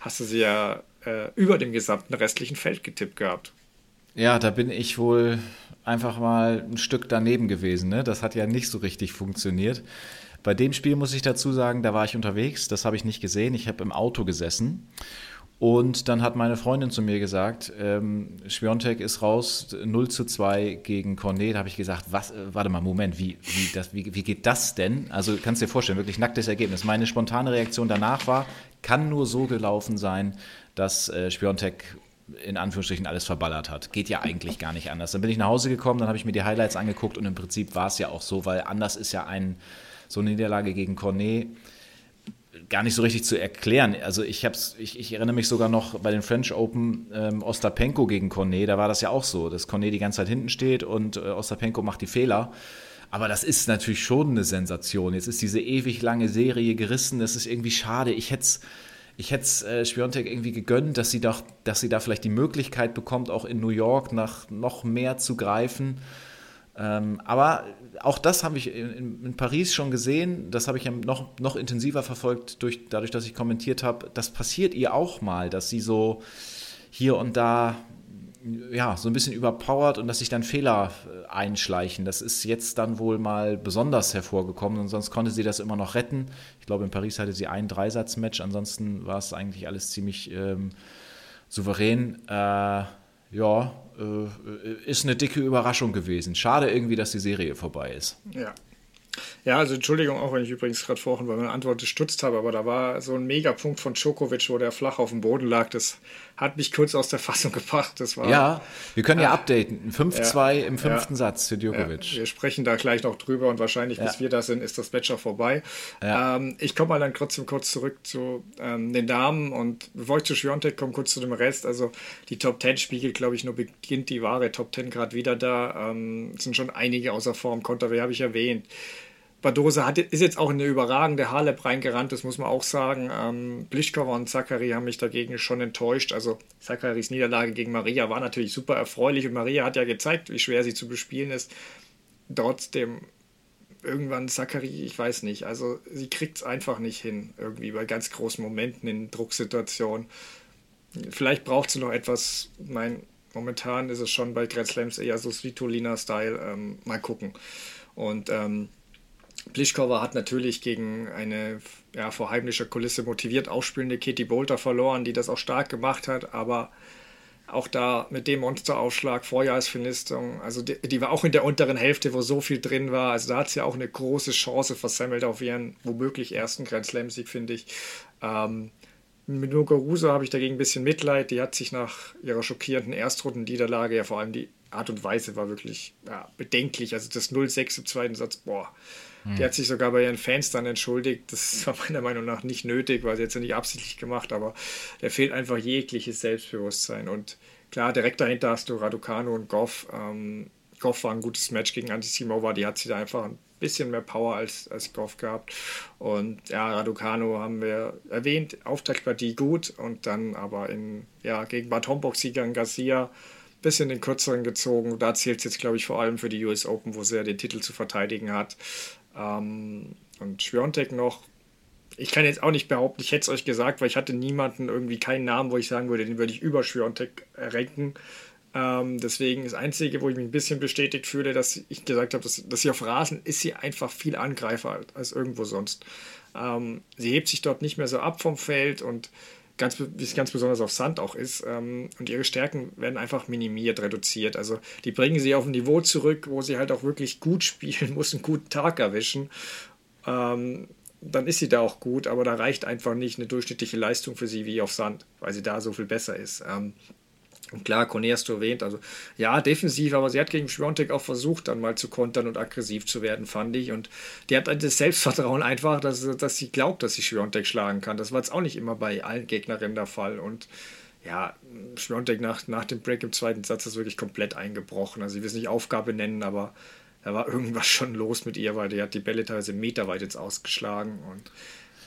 hast du sie ja äh, über dem gesamten restlichen Feld getippt gehabt. Ja, da bin ich wohl einfach mal ein Stück daneben gewesen. Ne? Das hat ja nicht so richtig funktioniert. Bei dem Spiel muss ich dazu sagen, da war ich unterwegs, das habe ich nicht gesehen. Ich habe im Auto gesessen. Und dann hat meine Freundin zu mir gesagt, ähm, Schwiontek ist raus, 0 zu 2 gegen Cornet. Da habe ich gesagt, was, äh, warte mal, Moment, wie, wie, das, wie, wie geht das denn? Also kannst dir vorstellen, wirklich nacktes Ergebnis. Meine spontane Reaktion danach war, kann nur so gelaufen sein, dass äh, Schwiontek in Anführungsstrichen alles verballert hat. Geht ja eigentlich gar nicht anders. Dann bin ich nach Hause gekommen, dann habe ich mir die Highlights angeguckt und im Prinzip war es ja auch so, weil anders ist ja ein, so eine Niederlage gegen Cornet gar nicht so richtig zu erklären. Also ich, hab's, ich, ich erinnere mich sogar noch bei den French Open ähm, Ostapenko gegen Cornet, da war das ja auch so, dass Cornet die ganze Zeit hinten steht und äh, Ostapenko macht die Fehler. Aber das ist natürlich schon eine Sensation. Jetzt ist diese ewig lange Serie gerissen, das ist irgendwie schade. Ich hätte es ich hätte es äh, Spiontek irgendwie gegönnt, dass sie, doch, dass sie da vielleicht die Möglichkeit bekommt, auch in New York nach noch mehr zu greifen. Ähm, aber auch das habe ich in, in, Paris schon gesehen. Das habe ich ja noch, noch intensiver verfolgt, durch, dadurch, dass ich kommentiert habe. Das passiert ihr auch mal, dass sie so hier und da ja, so ein bisschen überpowert und dass sich dann Fehler äh, einschleichen. Das ist jetzt dann wohl mal besonders hervorgekommen und sonst konnte sie das immer noch retten. Ich glaube, in Paris hatte sie ein Dreisatzmatch, ansonsten war es eigentlich alles ziemlich ähm, souverän. Äh, ja, äh, ist eine dicke Überraschung gewesen. Schade irgendwie, dass die Serie vorbei ist. Ja, ja, also Entschuldigung auch, wenn ich übrigens gerade vorhin bei meiner Antwort gestutzt habe, aber da war so ein Megapunkt von Djokovic, wo der flach auf dem Boden lag. Das hat mich kurz aus der Fassung gebracht. Das war, ja, wir können ja äh, updaten. 5-2 ja, im fünften ja, Satz für Djokovic. Ja, wir sprechen da gleich noch drüber und wahrscheinlich, bis wir da sind, ist das Match auch vorbei. Ähm, ich komme mal dann trotzdem kurz zurück zu ähm, den Damen und bevor ich zu Schwiontek komme, kurz zu dem Rest. Also die Top 10 spiegelt, glaube ich, nur beginnt die wahre Top 10 gerade wieder da. Ähm, sind schon einige außer Form. Konterwehr habe ich erwähnt. Badosa hat, ist jetzt auch in eine überragende Halep reingerannt, das muss man auch sagen. Ähm, Plischkova und Zachary haben mich dagegen schon enttäuscht. Also Zacharys Niederlage gegen Maria war natürlich super erfreulich und Maria hat ja gezeigt, wie schwer sie zu bespielen ist. Trotzdem irgendwann Zachary, ich weiß nicht, also sie kriegt es einfach nicht hin, irgendwie bei ganz großen Momenten in Drucksituationen. Vielleicht braucht sie noch etwas, mein, momentan ist es schon bei Grand Slams eher so Svitolina-Style, ähm, mal gucken. Und ähm, Plischkova hat natürlich gegen eine ja, vor heimlicher Kulisse motiviert ausspielende Katie Bolter verloren, die das auch stark gemacht hat, aber auch da mit dem Monsteraufschlag, Vorjahresvernistung, also die, die, war auch in der unteren Hälfte, wo so viel drin war. Also da hat sie auch eine große Chance versammelt auf ihren womöglich ersten Grand Slam-Sieg, finde ich. Ähm, mit Muguruza habe ich dagegen ein bisschen Mitleid. Die hat sich nach ihrer schockierenden Erstrundenniederlage, ja vor allem die Art und Weise war wirklich ja, bedenklich. Also das 0-6 im zweiten Satz, boah, die hat sich sogar bei ihren Fans dann entschuldigt. Das war meiner Meinung nach nicht nötig, weil sie jetzt ja nicht absichtlich gemacht, aber da fehlt einfach jegliches Selbstbewusstsein. Und klar, direkt dahinter hast du Raducano und Goff. Ähm, Goff war ein gutes Match gegen Antisimova, die hat sie da einfach ein bisschen mehr Power als, als Goff gehabt. Und ja, Raducano haben wir erwähnt, Auftaktpartie gut und dann aber in, ja, gegen Bad Homburg-Sieger Garcia bisschen den kürzeren gezogen. Da zählt es jetzt, glaube ich, vor allem für die US Open, wo sie ja den Titel zu verteidigen hat. Ähm, und Schwiontek noch. Ich kann jetzt auch nicht behaupten, ich hätte es euch gesagt, weil ich hatte niemanden, irgendwie keinen Namen, wo ich sagen würde, den würde ich über Schwiontek ranken. Ähm, deswegen das Einzige, wo ich mich ein bisschen bestätigt fühle, dass ich gesagt habe, dass, dass sie auf Rasen ist sie einfach viel angreifer als irgendwo sonst. Ähm, sie hebt sich dort nicht mehr so ab vom Feld und ganz, wie es ganz besonders auf Sand auch ist. Ähm, und ihre Stärken werden einfach minimiert, reduziert. Also die bringen sie auf ein Niveau zurück, wo sie halt auch wirklich gut spielen muss, einen guten Tag erwischen. Ähm, dann ist sie da auch gut, aber da reicht einfach nicht eine durchschnittliche Leistung für sie wie auf Sand, weil sie da so viel besser ist. Ähm, und klar, Cornet hast du erwähnt, also ja, defensiv, aber sie hat gegen Schwiontek auch versucht, dann mal zu kontern und aggressiv zu werden, fand ich. Und die hat das Selbstvertrauen einfach, dass, dass sie glaubt, dass sie Schwiontek schlagen kann. Das war jetzt auch nicht immer bei allen Gegnerinnen der Fall. Und ja, Schwiontek nach, nach dem Break im zweiten Satz ist wirklich komplett eingebrochen. Also ich will es nicht Aufgabe nennen, aber da war irgendwas schon los mit ihr, weil die hat die Bälle teilweise meterweit jetzt ausgeschlagen. Und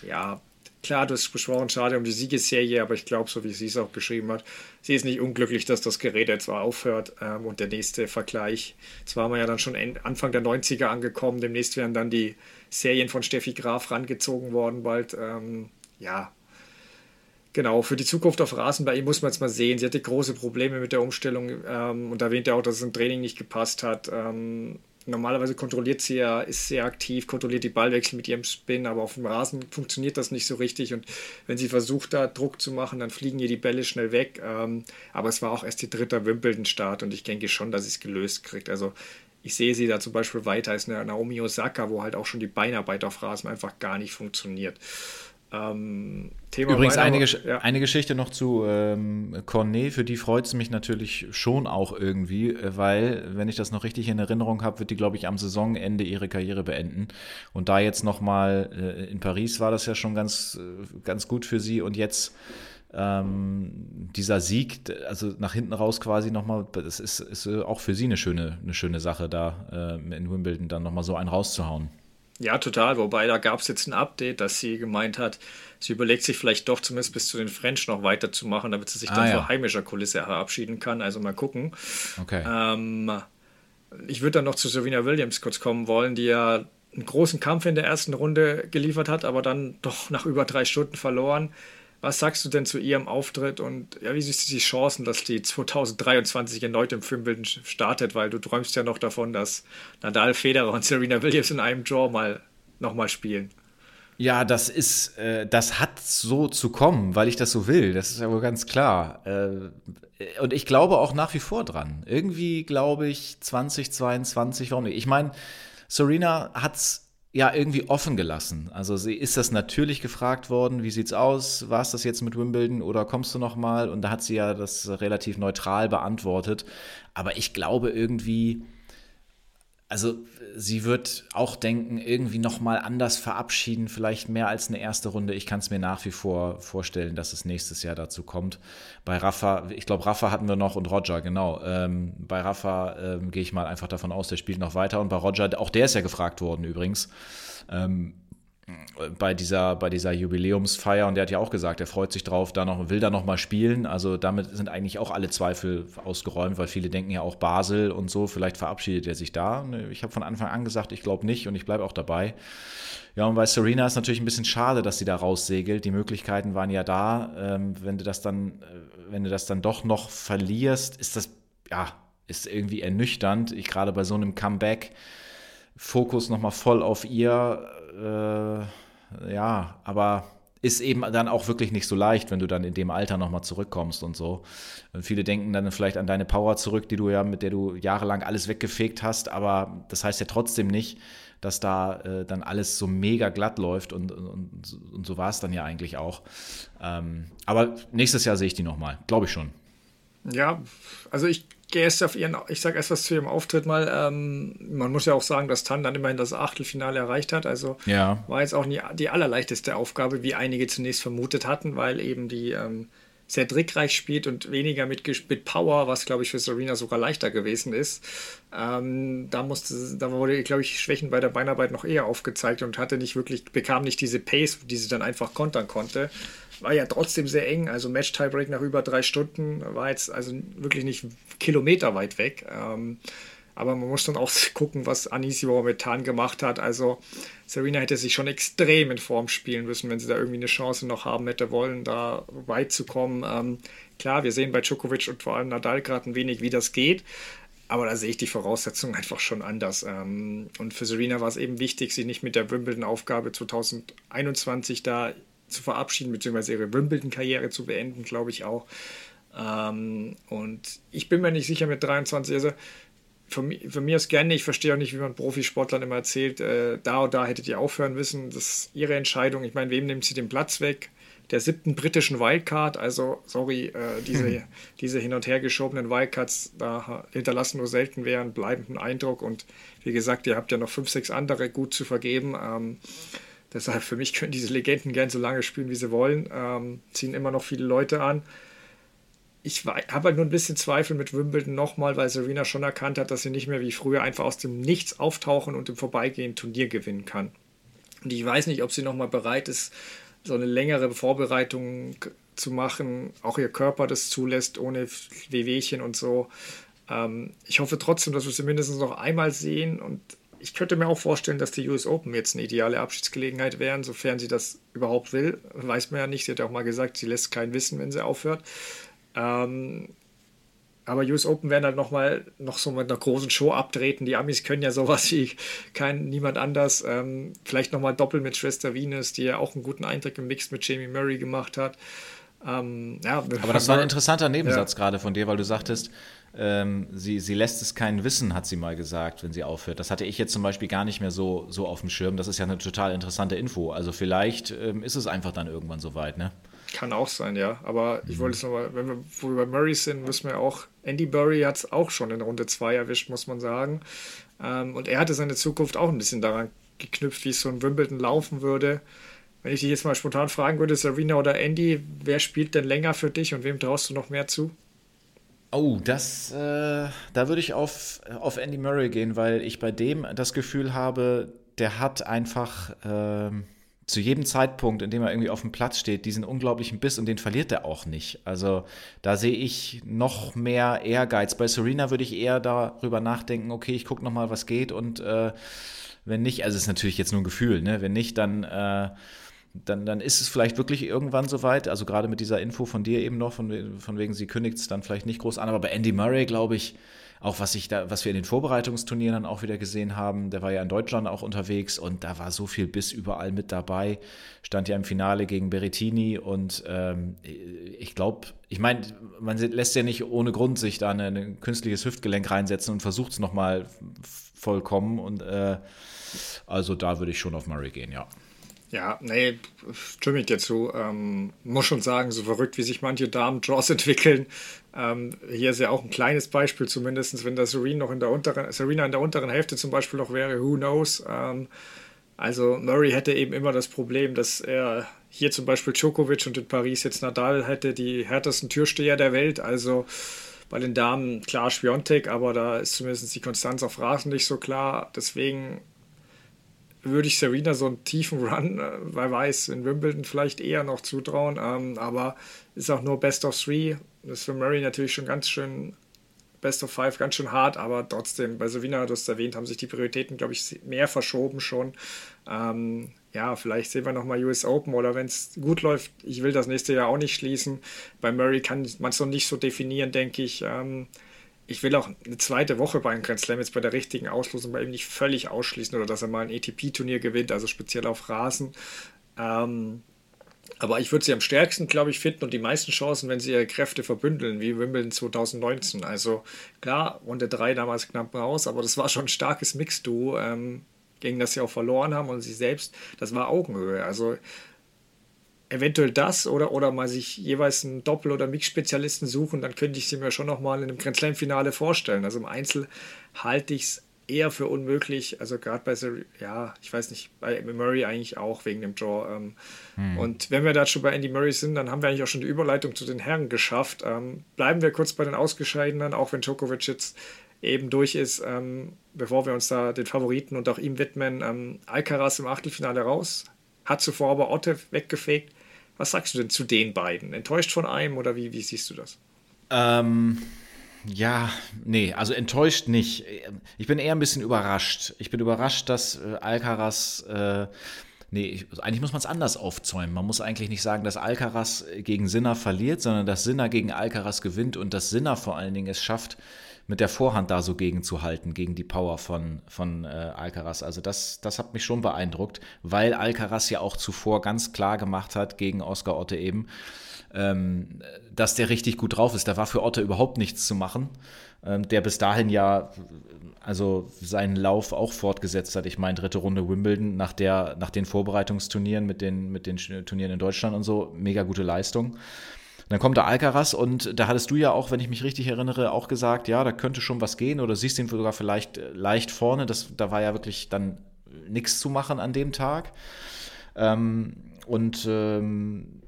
ja, klar, du hast besprochen, schade um die Siegesserie, aber ich glaube, so wie sie es auch beschrieben hat, sie ist nicht unglücklich, dass das Gerät jetzt mal aufhört. Ähm, und der nächste Vergleich, zwar waren wir ja dann schon Anfang der 90er angekommen, demnächst werden dann die Serien von Steffi Graf rangezogen worden, bald. Ähm, ja, Genau, für die Zukunft auf Rasen bei ihm muss man jetzt mal sehen. Sie hatte große Probleme mit der Umstellung ähm, und erwähnte auch, dass es im Training nicht gepasst hat. Ähm, normalerweise kontrolliert sie ja, ist sehr aktiv, kontrolliert die Ballwechsel mit ihrem Spin, aber auf dem Rasen funktioniert das nicht so richtig. Und wenn sie versucht, da Druck zu machen, dann fliegen ihr die Bälle schnell weg. Ähm, aber es war auch erst die dritte Wimbledon-Start und ich denke schon, dass sie es gelöst kriegt. Also ich sehe sie da zum Beispiel weiter als eine Naomi Osaka, wo halt auch schon die Beinarbeit auf Rasen einfach gar nicht funktioniert. Ähm, Übrigens eine, ja. eine, Geschichte noch zu ähm, Cornet, für die freut es mich natürlich schon auch irgendwie, äh, weil, wenn ich das noch richtig in Erinnerung habe, wird die, glaube ich, am Saisonende ihre Karriere beenden. Und da jetzt nochmal äh, in Paris war das ja schon ganz, äh, ganz gut für sie und jetzt ähm, dieser Sieg, also nach hinten raus quasi nochmal, das ist, ist auch für sie eine schöne, eine schöne Sache, da äh, in Wimbledon dann nochmal so einen rauszuhauen. Ja, total. Wobei da gab es jetzt ein Update, dass sie gemeint hat, sie überlegt sich vielleicht doch zumindest bis zu den French noch weiterzumachen, damit sie sich ah, dann ja. vor heimischer Kulisse verabschieden kann. Also mal gucken. Okay. Ähm, ich würde dann noch zu Serena Williams kurz kommen wollen, die ja einen großen Kampf in der ersten Runde geliefert hat, aber dann doch nach über drei Stunden verloren. Was sagst du denn zu ihrem Auftritt und ja, wie siehst du die Chancen, dass die 2023 erneut im Filmbild startet? Weil du träumst ja noch davon, dass Nadal, Federer und Serena Williams in einem Draw mal nochmal spielen. Ja, das ist, äh, das hat so zu kommen, weil ich das so will. Das ist ja wohl ganz klar. Äh, und ich glaube auch nach wie vor dran. Irgendwie glaube ich 2022, warum nicht? Ich meine, Serena hat's ja irgendwie offen gelassen. Also sie ist das natürlich gefragt worden, wie sieht's aus? War es das jetzt mit Wimbledon oder kommst du noch mal? Und da hat sie ja das relativ neutral beantwortet. Aber ich glaube irgendwie, also sie wird auch denken, irgendwie nochmal anders verabschieden, vielleicht mehr als eine erste Runde. Ich kann es mir nach wie vor vorstellen, dass es nächstes Jahr dazu kommt. Bei Rafa, ich glaube, Rafa hatten wir noch und Roger, genau. Ähm, bei Rafa ähm, gehe ich mal einfach davon aus, der spielt noch weiter. Und bei Roger, auch der ist ja gefragt worden übrigens. Ähm, bei dieser, bei dieser Jubiläumsfeier und der hat ja auch gesagt, er freut sich drauf, da noch, will da noch mal spielen. Also damit sind eigentlich auch alle Zweifel ausgeräumt, weil viele denken ja auch Basel und so, vielleicht verabschiedet er sich da. Ich habe von Anfang an gesagt, ich glaube nicht und ich bleibe auch dabei. Ja, und bei Serena ist natürlich ein bisschen schade, dass sie da raussegelt. Die Möglichkeiten waren ja da. Ähm, wenn du das dann, äh, wenn du das dann doch noch verlierst, ist das, ja, ist irgendwie ernüchternd. Ich gerade bei so einem Comeback, Fokus nochmal voll auf ihr, äh, ja, aber ist eben dann auch wirklich nicht so leicht, wenn du dann in dem Alter nochmal zurückkommst und so. Und viele denken dann vielleicht an deine Power zurück, die du ja, mit der du jahrelang alles weggefegt hast, aber das heißt ja trotzdem nicht, dass da äh, dann alles so mega glatt läuft und, und, und so war es dann ja eigentlich auch. Ähm, aber nächstes Jahr sehe ich die nochmal, glaube ich schon. Ja, also ich erst auf ihren, ich sage erst was zu ihrem Auftritt mal. Ähm, man muss ja auch sagen, dass Tan dann immerhin das Achtelfinale erreicht hat. Also ja. war jetzt auch nie die allerleichteste Aufgabe, wie einige zunächst vermutet hatten, weil eben die ähm, sehr trickreich spielt und weniger mit, mit Power, was glaube ich für Serena sogar leichter gewesen ist. Ähm, da musste, da wurde, glaube ich, Schwächen bei der Beinarbeit noch eher aufgezeigt und hatte nicht wirklich, bekam nicht diese Pace, die sie dann einfach kontern konnte war ja trotzdem sehr eng. Also Match-Tiebreak nach über drei Stunden war jetzt also wirklich nicht Kilometer weit weg. Ähm, aber man muss dann auch gucken, was Anisi momentan gemacht hat. Also Serena hätte sich schon extrem in Form spielen müssen, wenn sie da irgendwie eine Chance noch haben hätte wollen, da weit zu kommen. Ähm, klar, wir sehen bei Djokovic und vor allem Nadal gerade ein wenig, wie das geht. Aber da sehe ich die Voraussetzungen einfach schon anders. Ähm, und für Serena war es eben wichtig, sie nicht mit der Wimbledon-Aufgabe 2021 da zu verabschieden, beziehungsweise ihre Wimbledon-Karriere zu beenden, glaube ich auch. Ähm, und ich bin mir nicht sicher mit 23, also von, von mir aus gerne, ich verstehe auch nicht, wie man Profisportlern immer erzählt, äh, da oder da hättet ihr aufhören müssen, das ist ihre Entscheidung. Ich meine, wem nimmt sie den Platz weg? Der siebten britischen Wildcard, also sorry, äh, diese, hm. diese hin und her geschobenen Wildcards, da hinterlassen nur selten wer einen bleibenden Eindruck und wie gesagt, ihr habt ja noch fünf, sechs andere gut zu vergeben. Ähm, Deshalb für mich können diese Legenden gern so lange spielen, wie sie wollen. Ähm, ziehen immer noch viele Leute an. ich habe halt nur ein bisschen Zweifel mit Wimbledon nochmal, weil Serena schon erkannt hat, dass sie nicht mehr wie früher einfach aus dem Nichts auftauchen und im Vorbeigehen Turnier gewinnen kann. Und ich weiß nicht, ob sie nochmal bereit ist, so eine längere Vorbereitung zu machen, auch ihr Körper das zulässt, ohne Wehwehchen und so. Ähm, ich hoffe trotzdem, dass wir sie mindestens noch einmal sehen und ich könnte mir auch vorstellen, dass die US Open jetzt eine ideale Abschiedsgelegenheit wären, sofern sie das überhaupt will. Weiß man ja nicht. Sie hat ja auch mal gesagt, sie lässt keinen wissen, wenn sie aufhört. Ähm, aber US Open werden halt nochmal noch so mit einer großen Show abtreten. Die Amis können ja sowas wie kein, niemand anders. Ähm, vielleicht nochmal doppelt mit Schwester Venus, die ja auch einen guten Eindruck im Mix mit Jamie Murray gemacht hat. Ähm, ja, aber das war ein interessanter Nebensatz ja. gerade von dir, weil du sagtest, ähm, sie, sie lässt es keinen wissen, hat sie mal gesagt, wenn sie aufhört. Das hatte ich jetzt zum Beispiel gar nicht mehr so, so auf dem Schirm. Das ist ja eine total interessante Info. Also vielleicht ähm, ist es einfach dann irgendwann soweit, ne? Kann auch sein, ja. Aber ich wollte es nochmal, wenn wir, wo wir bei Murray sind, müssen wir auch, Andy Burry hat es auch schon in Runde 2 erwischt, muss man sagen. Ähm, und er hatte seine Zukunft auch ein bisschen daran geknüpft, wie es so in Wimbledon laufen würde. Wenn ich dich jetzt mal spontan fragen würde, Serena oder Andy, wer spielt denn länger für dich und wem traust du noch mehr zu? Oh, das, äh, da würde ich auf, auf Andy Murray gehen, weil ich bei dem das Gefühl habe, der hat einfach äh, zu jedem Zeitpunkt, in dem er irgendwie auf dem Platz steht, diesen unglaublichen Biss und den verliert er auch nicht. Also da sehe ich noch mehr Ehrgeiz. Bei Serena würde ich eher darüber nachdenken, okay, ich gucke nochmal, was geht und äh, wenn nicht, also es ist natürlich jetzt nur ein Gefühl, ne? wenn nicht, dann äh, dann, dann ist es vielleicht wirklich irgendwann soweit. Also gerade mit dieser Info von dir eben noch, von, von wegen, sie kündigt es dann vielleicht nicht groß an. Aber bei Andy Murray, glaube ich, auch was ich da, was wir in den Vorbereitungsturnieren dann auch wieder gesehen haben, der war ja in Deutschland auch unterwegs und da war so viel Biss überall mit dabei. Stand ja im Finale gegen Berrettini und ähm, ich glaube, ich meine, man lässt ja nicht ohne Grund sich da ein künstliches Hüftgelenk reinsetzen und versucht es nochmal vollkommen und äh, also da würde ich schon auf Murray gehen, ja. Ja, nee, stimme ich dir zu. Ähm, muss schon sagen, so verrückt, wie sich manche Damen-Draws entwickeln. Ähm, hier ist ja auch ein kleines Beispiel, zumindest wenn der Serena noch in der unteren, Serena in der unteren Hälfte zum Beispiel noch wäre, who knows. Ähm, also Murray hätte eben immer das Problem, dass er hier zum Beispiel Djokovic und in Paris jetzt Nadal hätte, die härtesten Türsteher der Welt. Also bei den Damen klar Spiontek, aber da ist zumindest die Konstanz auf Rasen nicht so klar. Deswegen würde ich Serena so einen tiefen Run, äh, wer weiß, in Wimbledon vielleicht eher noch zutrauen. Ähm, aber ist auch nur Best of Three. Das ist für Murray natürlich schon ganz schön Best of Five, ganz schön hart, aber trotzdem, bei Serena, du hast erwähnt, haben sich die Prioritäten, glaube ich, mehr verschoben schon. Ähm, ja, vielleicht sehen wir nochmal US Open oder wenn es gut läuft, ich will das nächste Jahr auch nicht schließen. Bei Murray kann man es noch nicht so definieren, denke ich. Ähm, ich will auch eine zweite Woche bei einem Grand Slam jetzt bei der richtigen Auslosung bei ihm nicht völlig ausschließen oder dass er mal ein ATP-Turnier gewinnt, also speziell auf Rasen. Ähm, aber ich würde sie am stärksten, glaube ich, finden und die meisten Chancen, wenn sie ihre Kräfte verbündeln, wie Wimbledon 2019. Also klar, Runde 3 damals knapp raus, aber das war schon ein starkes Mix-Duo, ähm, gegen das sie auch verloren haben und sie selbst, das war Augenhöhe. Also eventuell das oder, oder mal sich jeweils einen Doppel- oder Mix-Spezialisten suchen, dann könnte ich sie mir schon nochmal in einem Grand Slam-Finale vorstellen. Also im Einzel halte ich es eher für unmöglich. Also gerade bei, ja, ich weiß nicht, bei Murray eigentlich auch wegen dem Draw. Ähm, hm. Und wenn wir da schon bei Andy Murray sind, dann haben wir eigentlich auch schon die Überleitung zu den Herren geschafft. Ähm, bleiben wir kurz bei den Ausgescheidenen, auch wenn Djokovic jetzt eben durch ist, ähm, bevor wir uns da den Favoriten und auch ihm widmen. Ähm, Alcaraz im Achtelfinale raus, hat zuvor aber Otte weggefegt. Was sagst du denn zu den beiden? Enttäuscht von einem oder wie, wie siehst du das? Ähm, ja, nee, also enttäuscht nicht. Ich bin eher ein bisschen überrascht. Ich bin überrascht, dass äh, Alcaraz. Äh, Nee, ich, eigentlich muss man es anders aufzäumen. Man muss eigentlich nicht sagen, dass Alcaraz gegen Sinner verliert, sondern dass Sinner gegen Alcaraz gewinnt und dass Sinner vor allen Dingen es schafft, mit der Vorhand da so gegenzuhalten, gegen die Power von, von äh, Alcaraz. Also das, das hat mich schon beeindruckt, weil Alcaraz ja auch zuvor ganz klar gemacht hat gegen Oscar Otte eben, ähm, dass der richtig gut drauf ist. Da war für Otte überhaupt nichts zu machen, ähm, der bis dahin ja also seinen Lauf auch fortgesetzt hat. Ich meine, dritte Runde Wimbledon nach, der, nach den Vorbereitungsturnieren mit den, mit den Turnieren in Deutschland und so, mega gute Leistung dann kommt der Alcaraz und da hattest du ja auch, wenn ich mich richtig erinnere, auch gesagt, ja, da könnte schon was gehen oder siehst ihn sogar vielleicht äh, leicht vorne. Das, da war ja wirklich dann nichts zu machen an dem Tag. Ähm, und ähm,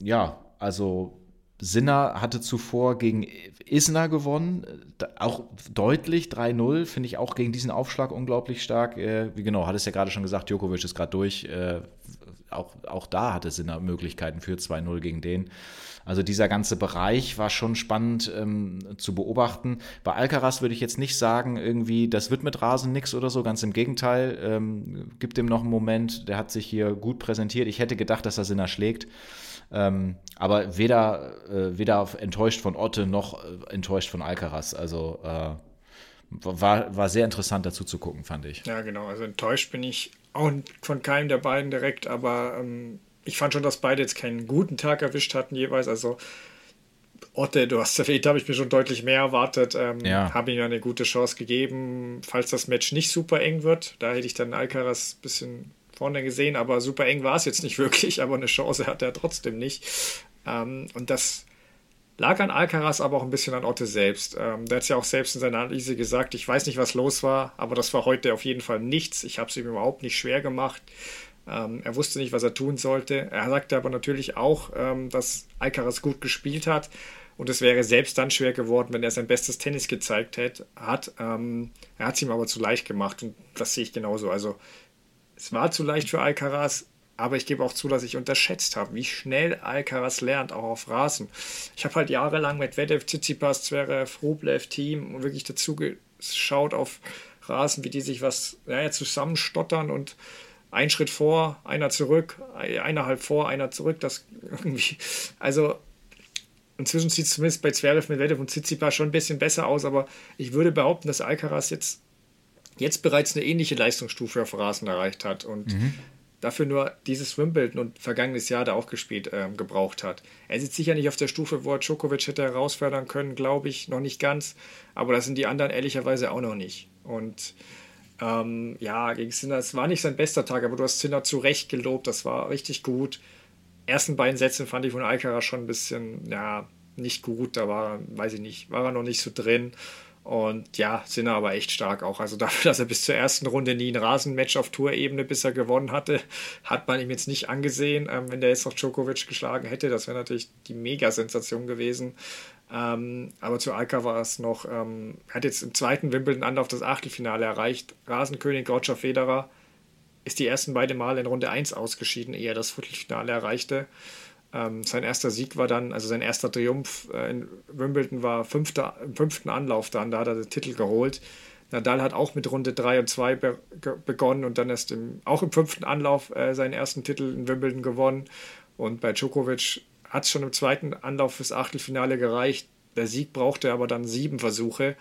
ja, also Sinner hatte zuvor gegen Isner gewonnen, auch deutlich 3-0, finde ich auch gegen diesen Aufschlag unglaublich stark. Äh, wie genau, hat es ja gerade schon gesagt, Djokovic ist gerade durch. Äh, auch, auch da hatte Sinner Möglichkeiten für 2-0 gegen den. Also dieser ganze Bereich war schon spannend ähm, zu beobachten. Bei Alcaraz würde ich jetzt nicht sagen, irgendwie, das wird mit Rasen nix oder so. Ganz im Gegenteil, ähm, gibt ihm noch einen Moment. Der hat sich hier gut präsentiert. Ich hätte gedacht, dass er Sinner schlägt. Ähm, aber weder, äh, weder enttäuscht von Otte noch äh, enttäuscht von Alcaraz. Also äh, war, war sehr interessant dazu zu gucken, fand ich. Ja, genau. Also enttäuscht bin ich auch von keinem der beiden direkt, aber ähm, ich fand schon, dass beide jetzt keinen guten Tag erwischt hatten jeweils. Also Otte, du hast erwähnt, habe ich mir schon deutlich mehr erwartet. Ähm, ja. Habe ihm ja eine gute Chance gegeben, falls das Match nicht super eng wird. Da hätte ich dann Alcaraz ein bisschen vorne gesehen, aber super eng war es jetzt nicht wirklich, aber eine Chance hat er trotzdem nicht. Ähm, und das lag an Alcaraz, aber auch ein bisschen an Otte selbst. Ähm, der hat es ja auch selbst in seiner Analyse gesagt, ich weiß nicht, was los war, aber das war heute auf jeden Fall nichts. Ich habe es ihm überhaupt nicht schwer gemacht. Ähm, er wusste nicht, was er tun sollte. Er sagte aber natürlich auch, ähm, dass Alcaraz gut gespielt hat und es wäre selbst dann schwer geworden, wenn er sein bestes Tennis gezeigt hätte, hat. Ähm, er hat es ihm aber zu leicht gemacht und das sehe ich genauso. Also es war zu leicht für Alcaraz, aber ich gebe auch zu, dass ich unterschätzt habe, wie schnell Alcaraz lernt, auch auf Rasen. Ich habe halt jahrelang mit Vedev, Tsitsipas, Zverev, Rublev, Team und wirklich dazu geschaut auf Rasen, wie die sich was ja, zusammenstottern und ein Schritt vor, einer zurück, einer halb vor, einer zurück, das irgendwie, also inzwischen sieht es zumindest bei Zverev, Medvedev und Tsitsipas schon ein bisschen besser aus, aber ich würde behaupten, dass Alcaraz jetzt, jetzt bereits eine ähnliche Leistungsstufe auf Rasen erreicht hat und mhm. Dafür nur dieses Wimbledon und vergangenes Jahr da auch gespielt äh, gebraucht hat. Er sitzt sicher nicht auf der Stufe, wo er Djokovic hätte herausfördern können, glaube ich, noch nicht ganz, aber das sind die anderen ehrlicherweise auch noch nicht und ähm, ja, gegen Sinner, es war nicht sein bester Tag, aber du hast Sinner zu Recht gelobt, das war richtig gut. Ersten beiden Sätze fand ich von Alcaraz schon ein bisschen, ja, nicht gut, da war, weiß ich nicht, war er noch nicht so drin. Und ja, Sinner aber echt stark auch. Also dafür, dass er bis zur ersten Runde nie ein Rasenmatch auf Tourebene bisher gewonnen hatte, hat man ihm jetzt nicht angesehen. Ähm, wenn der jetzt noch Djokovic geschlagen hätte, das wäre natürlich die Mega-Sensation gewesen. Ähm, aber zu Alka war es noch, ähm, hat jetzt im zweiten Wimbledon-Anlauf das Achtelfinale erreicht. Rasenkönig Roger Federer ist die ersten beiden Male in Runde 1 ausgeschieden, ehe er das Viertelfinale erreichte. Ähm, sein erster Sieg war dann, also sein erster Triumph äh, in Wimbledon war fünfter, im fünften Anlauf dann, da hat er den Titel geholt. Nadal hat auch mit Runde 3 und 2 be begonnen und dann erst im, auch im fünften Anlauf äh, seinen ersten Titel in Wimbledon gewonnen. Und bei Djokovic hat es schon im zweiten Anlauf fürs Achtelfinale gereicht. Der Sieg brauchte aber dann sieben Versuche.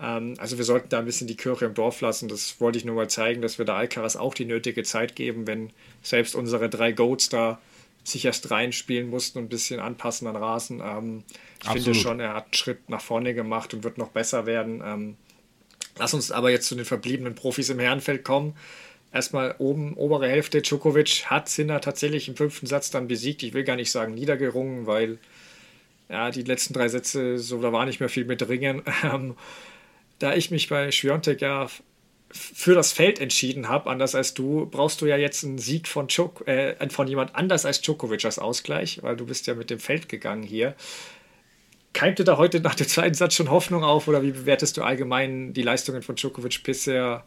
Ähm, also wir sollten da ein bisschen die Kirche im Dorf lassen. Das wollte ich nur mal zeigen, dass wir da Alcaraz auch die nötige Zeit geben, wenn selbst unsere drei Goats da sich erst reinspielen mussten und ein bisschen anpassen an Rasen. Ähm, ich Absolut. finde schon, er hat einen Schritt nach vorne gemacht und wird noch besser werden. Ähm, lass uns aber jetzt zu den verbliebenen Profis im Herrenfeld kommen erstmal oben, obere Hälfte. Djokovic hat Sinner tatsächlich im fünften Satz dann besiegt. Ich will gar nicht sagen niedergerungen, weil ja, die letzten drei Sätze, so da war nicht mehr viel mit Ringen. Ähm, da ich mich bei Schwiontek ja für das Feld entschieden habe, anders als du, brauchst du ja jetzt einen Sieg von, Djok äh, von jemand anders als Djokovic als Ausgleich, weil du bist ja mit dem Feld gegangen hier. Keimte da heute nach dem zweiten Satz schon Hoffnung auf oder wie bewertest du allgemein die Leistungen von Djokovic bisher?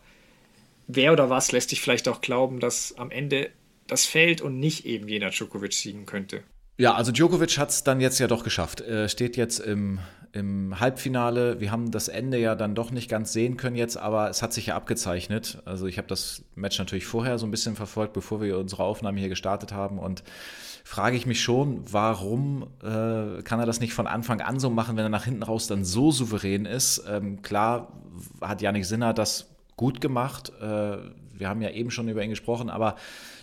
wer oder was lässt dich vielleicht auch glauben, dass am Ende das fällt und nicht eben jener Djokovic siegen könnte? Ja, also Djokovic hat es dann jetzt ja doch geschafft. Er steht jetzt im, im Halbfinale. Wir haben das Ende ja dann doch nicht ganz sehen können jetzt, aber es hat sich ja abgezeichnet. Also ich habe das Match natürlich vorher so ein bisschen verfolgt, bevor wir unsere Aufnahme hier gestartet haben und frage ich mich schon, warum äh, kann er das nicht von Anfang an so machen, wenn er nach hinten raus dann so souverän ist? Ähm, klar hat Yannick Sinner das gut gemacht. Äh, wir haben ja eben schon über ihn gesprochen, aber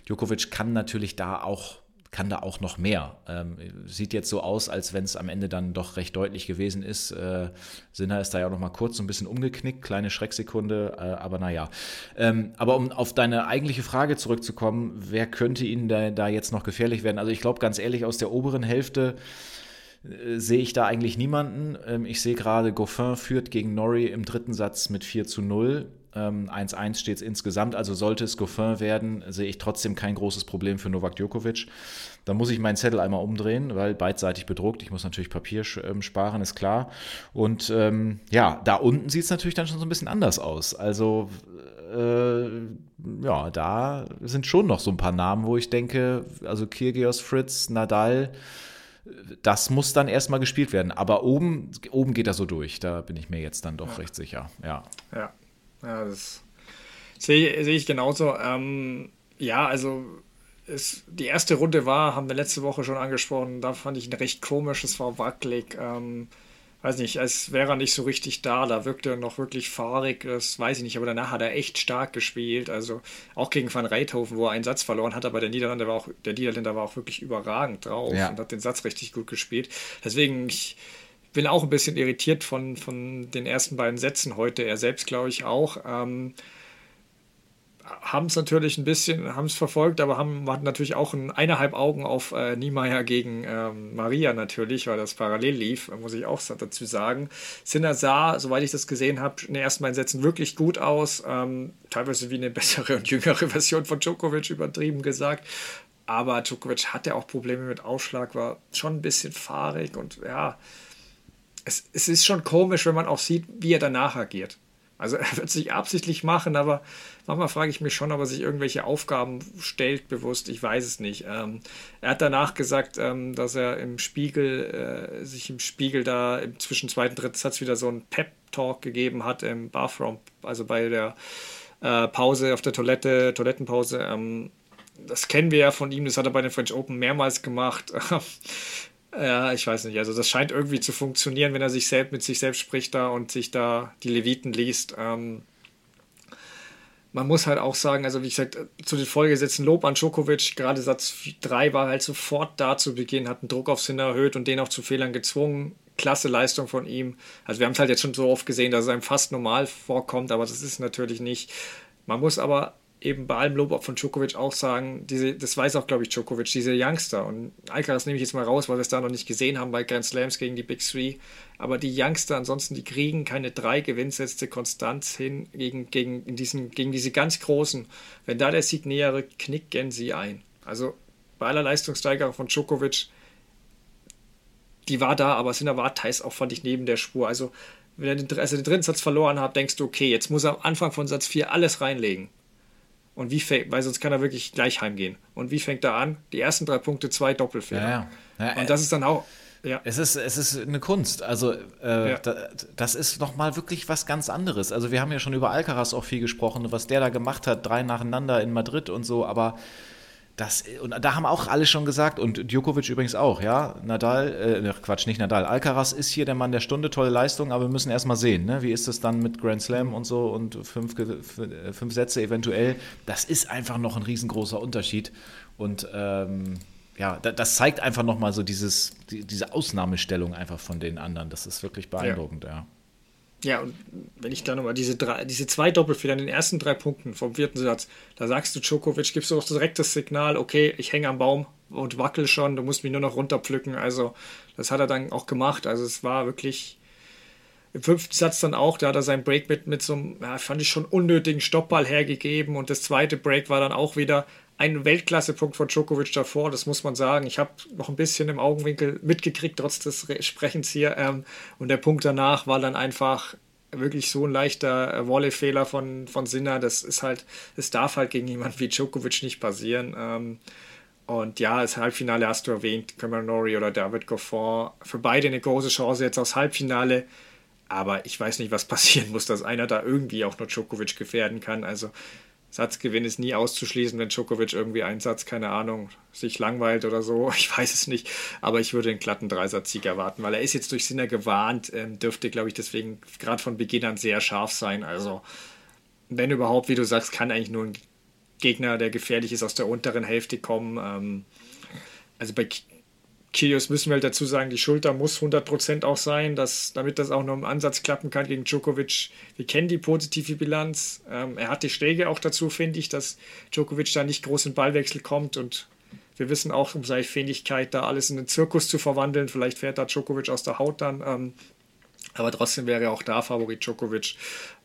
Djokovic kann natürlich da auch kann da auch noch mehr. Ähm, sieht jetzt so aus, als wenn es am Ende dann doch recht deutlich gewesen ist. Äh, Sinner ist da ja auch noch mal kurz so ein bisschen umgeknickt, kleine Schrecksekunde, äh, aber naja. Ähm, aber um auf deine eigentliche Frage zurückzukommen, wer könnte Ihnen da, da jetzt noch gefährlich werden? Also ich glaube ganz ehrlich, aus der oberen Hälfte äh, sehe ich da eigentlich niemanden. Ähm, ich sehe gerade, Goffin führt gegen Norrie im dritten Satz mit 4 zu 0. 1-1 ähm, steht es insgesamt, also sollte es Goffin werden, sehe ich trotzdem kein großes Problem für Novak Djokovic. Da muss ich meinen Zettel einmal umdrehen, weil beidseitig bedruckt. Ich muss natürlich Papier ähm, sparen, ist klar. Und ähm, ja, da unten sieht es natürlich dann schon so ein bisschen anders aus. Also äh, ja, da sind schon noch so ein paar Namen, wo ich denke, also Kyrgios, Fritz, Nadal, das muss dann erstmal gespielt werden. Aber oben, oben geht er so durch. Da bin ich mir jetzt dann doch ja. recht sicher. Ja. Ja, ja das sehe seh ich genauso. Ähm, ja, also es, die erste Runde war, haben wir letzte Woche schon angesprochen, da fand ich ihn recht komisch, es war wackelig. Ähm, weiß nicht, als wäre er nicht so richtig da, da wirkte er noch wirklich fahrig, das weiß ich nicht, aber danach hat er echt stark gespielt, also auch gegen Van Reithofen, wo er einen Satz verloren hat, aber der Niederländer war auch, der Niederländer war auch wirklich überragend drauf ja. und hat den Satz richtig gut gespielt. Deswegen, ich bin auch ein bisschen irritiert von, von den ersten beiden Sätzen heute, er selbst glaube ich auch. Ähm, haben es natürlich ein bisschen, haben es verfolgt, aber haben, hatten natürlich auch ein, eineinhalb Augen auf äh, Niemeyer gegen ähm, Maria natürlich, weil das parallel lief, muss ich auch dazu sagen. Sinner sah, soweit ich das gesehen habe, in den ersten beiden Sätzen wirklich gut aus, ähm, teilweise wie eine bessere und jüngere Version von Djokovic übertrieben gesagt. Aber Djokovic hatte auch Probleme mit Ausschlag, war schon ein bisschen fahrig und ja, es, es ist schon komisch, wenn man auch sieht, wie er danach agiert. Also er wird sich absichtlich machen, aber manchmal frage ich mich schon, ob er sich irgendwelche Aufgaben stellt, bewusst. Ich weiß es nicht. Ähm, er hat danach gesagt, ähm, dass er im Spiegel, äh, sich im Spiegel da im zwischen zweiten und dritten Satz wieder so einen Pep-Talk gegeben hat im Bathroom, also bei der äh, Pause auf der Toilette, Toilettenpause. Ähm, das kennen wir ja von ihm, das hat er bei den French Open mehrmals gemacht. Ja, ich weiß nicht. Also das scheint irgendwie zu funktionieren, wenn er sich selbst mit sich selbst spricht da und sich da die Leviten liest. Ähm, man muss halt auch sagen, also wie gesagt, zu den Folgesätzen Lob an Djokovic, gerade Satz 3 war halt sofort da zu Beginn, hat einen Druck auf Sinner erhöht und den auch zu Fehlern gezwungen. Klasse Leistung von ihm. Also wir haben es halt jetzt schon so oft gesehen, dass es einem fast normal vorkommt, aber das ist natürlich nicht. Man muss aber eben bei allem Lob von Djokovic auch sagen, diese, das weiß auch, glaube ich, Djokovic, diese Youngster. Und Alcaraz nehme ich jetzt mal raus, weil wir es da noch nicht gesehen haben bei Grand Slams gegen die Big Three. Aber die Youngster ansonsten, die kriegen keine drei Gewinnsätze konstant hin gegen, gegen, diesen, gegen diese ganz Großen. Wenn da der Sieg näher rückt, knicken sie ein. Also bei aller Leistungssteigerung von Djokovic, die war da, aber Sinner war teils auch, fand ich, neben der Spur. Also wenn er den, also den dritten Satz verloren hat, denkst du, okay, jetzt muss er am Anfang von Satz 4 alles reinlegen. Und wie fängt, weil sonst kann er wirklich gleich heimgehen. Und wie fängt er an? Die ersten drei Punkte, zwei Doppelfehler. Ja, ja. Und das ist dann auch. Ja. Es, ist, es ist eine Kunst. Also, äh, ja. da, das ist nochmal wirklich was ganz anderes. Also, wir haben ja schon über Alcaraz auch viel gesprochen, was der da gemacht hat, drei nacheinander in Madrid und so, aber das, und da haben auch alle schon gesagt, und Djokovic übrigens auch, ja. Nadal, äh, Quatsch, nicht Nadal. Alcaraz ist hier der Mann der Stunde, tolle Leistung, aber wir müssen erstmal sehen, ne? wie ist das dann mit Grand Slam und so und fünf, fünf Sätze eventuell. Das ist einfach noch ein riesengroßer Unterschied. Und ähm, ja, das zeigt einfach nochmal so dieses, die, diese Ausnahmestellung einfach von den anderen. Das ist wirklich beeindruckend, ja. ja. Ja, und wenn ich da nochmal diese, diese zwei Doppelfehler in den ersten drei Punkten vom vierten Satz, da sagst du Djokovic, gibst du auch direkt das Signal, okay, ich hänge am Baum und wackel schon, du musst mich nur noch runterpflücken. Also, das hat er dann auch gemacht. Also, es war wirklich im fünften Satz dann auch, da hat er seinen Break mit, mit so einem, ja, fand ich schon unnötigen Stoppball hergegeben und das zweite Break war dann auch wieder ein Weltklasse-Punkt von Djokovic davor, das muss man sagen. Ich habe noch ein bisschen im Augenwinkel mitgekriegt, trotz des Sprechens hier. Ähm, und der Punkt danach war dann einfach wirklich so ein leichter äh, Volley-Fehler von, von Sinner. Das ist halt, es darf halt gegen jemanden wie Djokovic nicht passieren. Ähm, und ja, das Halbfinale hast du erwähnt, Cameron Norrie oder David Goffin. Für beide eine große Chance jetzt aufs Halbfinale. Aber ich weiß nicht, was passieren muss, dass einer da irgendwie auch nur Djokovic gefährden kann. Also Satzgewinn ist nie auszuschließen, wenn Djokovic irgendwie einen Satz, keine Ahnung, sich langweilt oder so. Ich weiß es nicht. Aber ich würde einen glatten Dreisatzsieg erwarten, weil er ist jetzt durch Sinner gewarnt, ähm, dürfte, glaube ich, deswegen gerade von Beginn an sehr scharf sein. Also, wenn überhaupt, wie du sagst, kann eigentlich nur ein Gegner, der gefährlich ist, aus der unteren Hälfte kommen. Ähm, also bei Kyrgios müssen wir halt dazu sagen, die Schulter muss 100% auch sein, dass, damit das auch noch im Ansatz klappen kann gegen Djokovic. Wir kennen die positive Bilanz. Ähm, er hat die Schläge auch dazu, finde ich, dass Djokovic da nicht groß in Ballwechsel kommt und wir wissen auch um seine Fähigkeit, da alles in einen Zirkus zu verwandeln. Vielleicht fährt da Djokovic aus der Haut dann. Ähm, aber trotzdem wäre auch da Favorit Djokovic.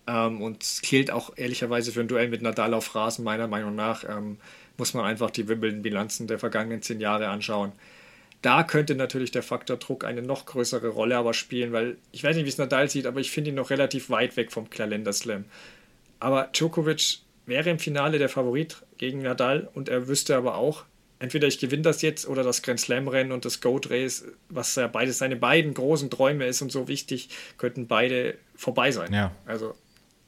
Ähm, und gilt auch ehrlicherweise für ein Duell mit Nadal auf Rasen, meiner Meinung nach. Ähm, muss man einfach die Wimbledon-Bilanzen der vergangenen zehn Jahre anschauen. Da könnte natürlich der Faktor Druck eine noch größere Rolle aber spielen, weil ich weiß nicht, wie es Nadal sieht, aber ich finde ihn noch relativ weit weg vom Kalender Slam. Aber Djokovic wäre im Finale der Favorit gegen Nadal und er wüsste aber auch, entweder ich gewinne das jetzt oder das Grand Slam Rennen und das Goat Race, was ja beides seine beiden großen Träume ist und so wichtig, könnten beide vorbei sein. Ja. Also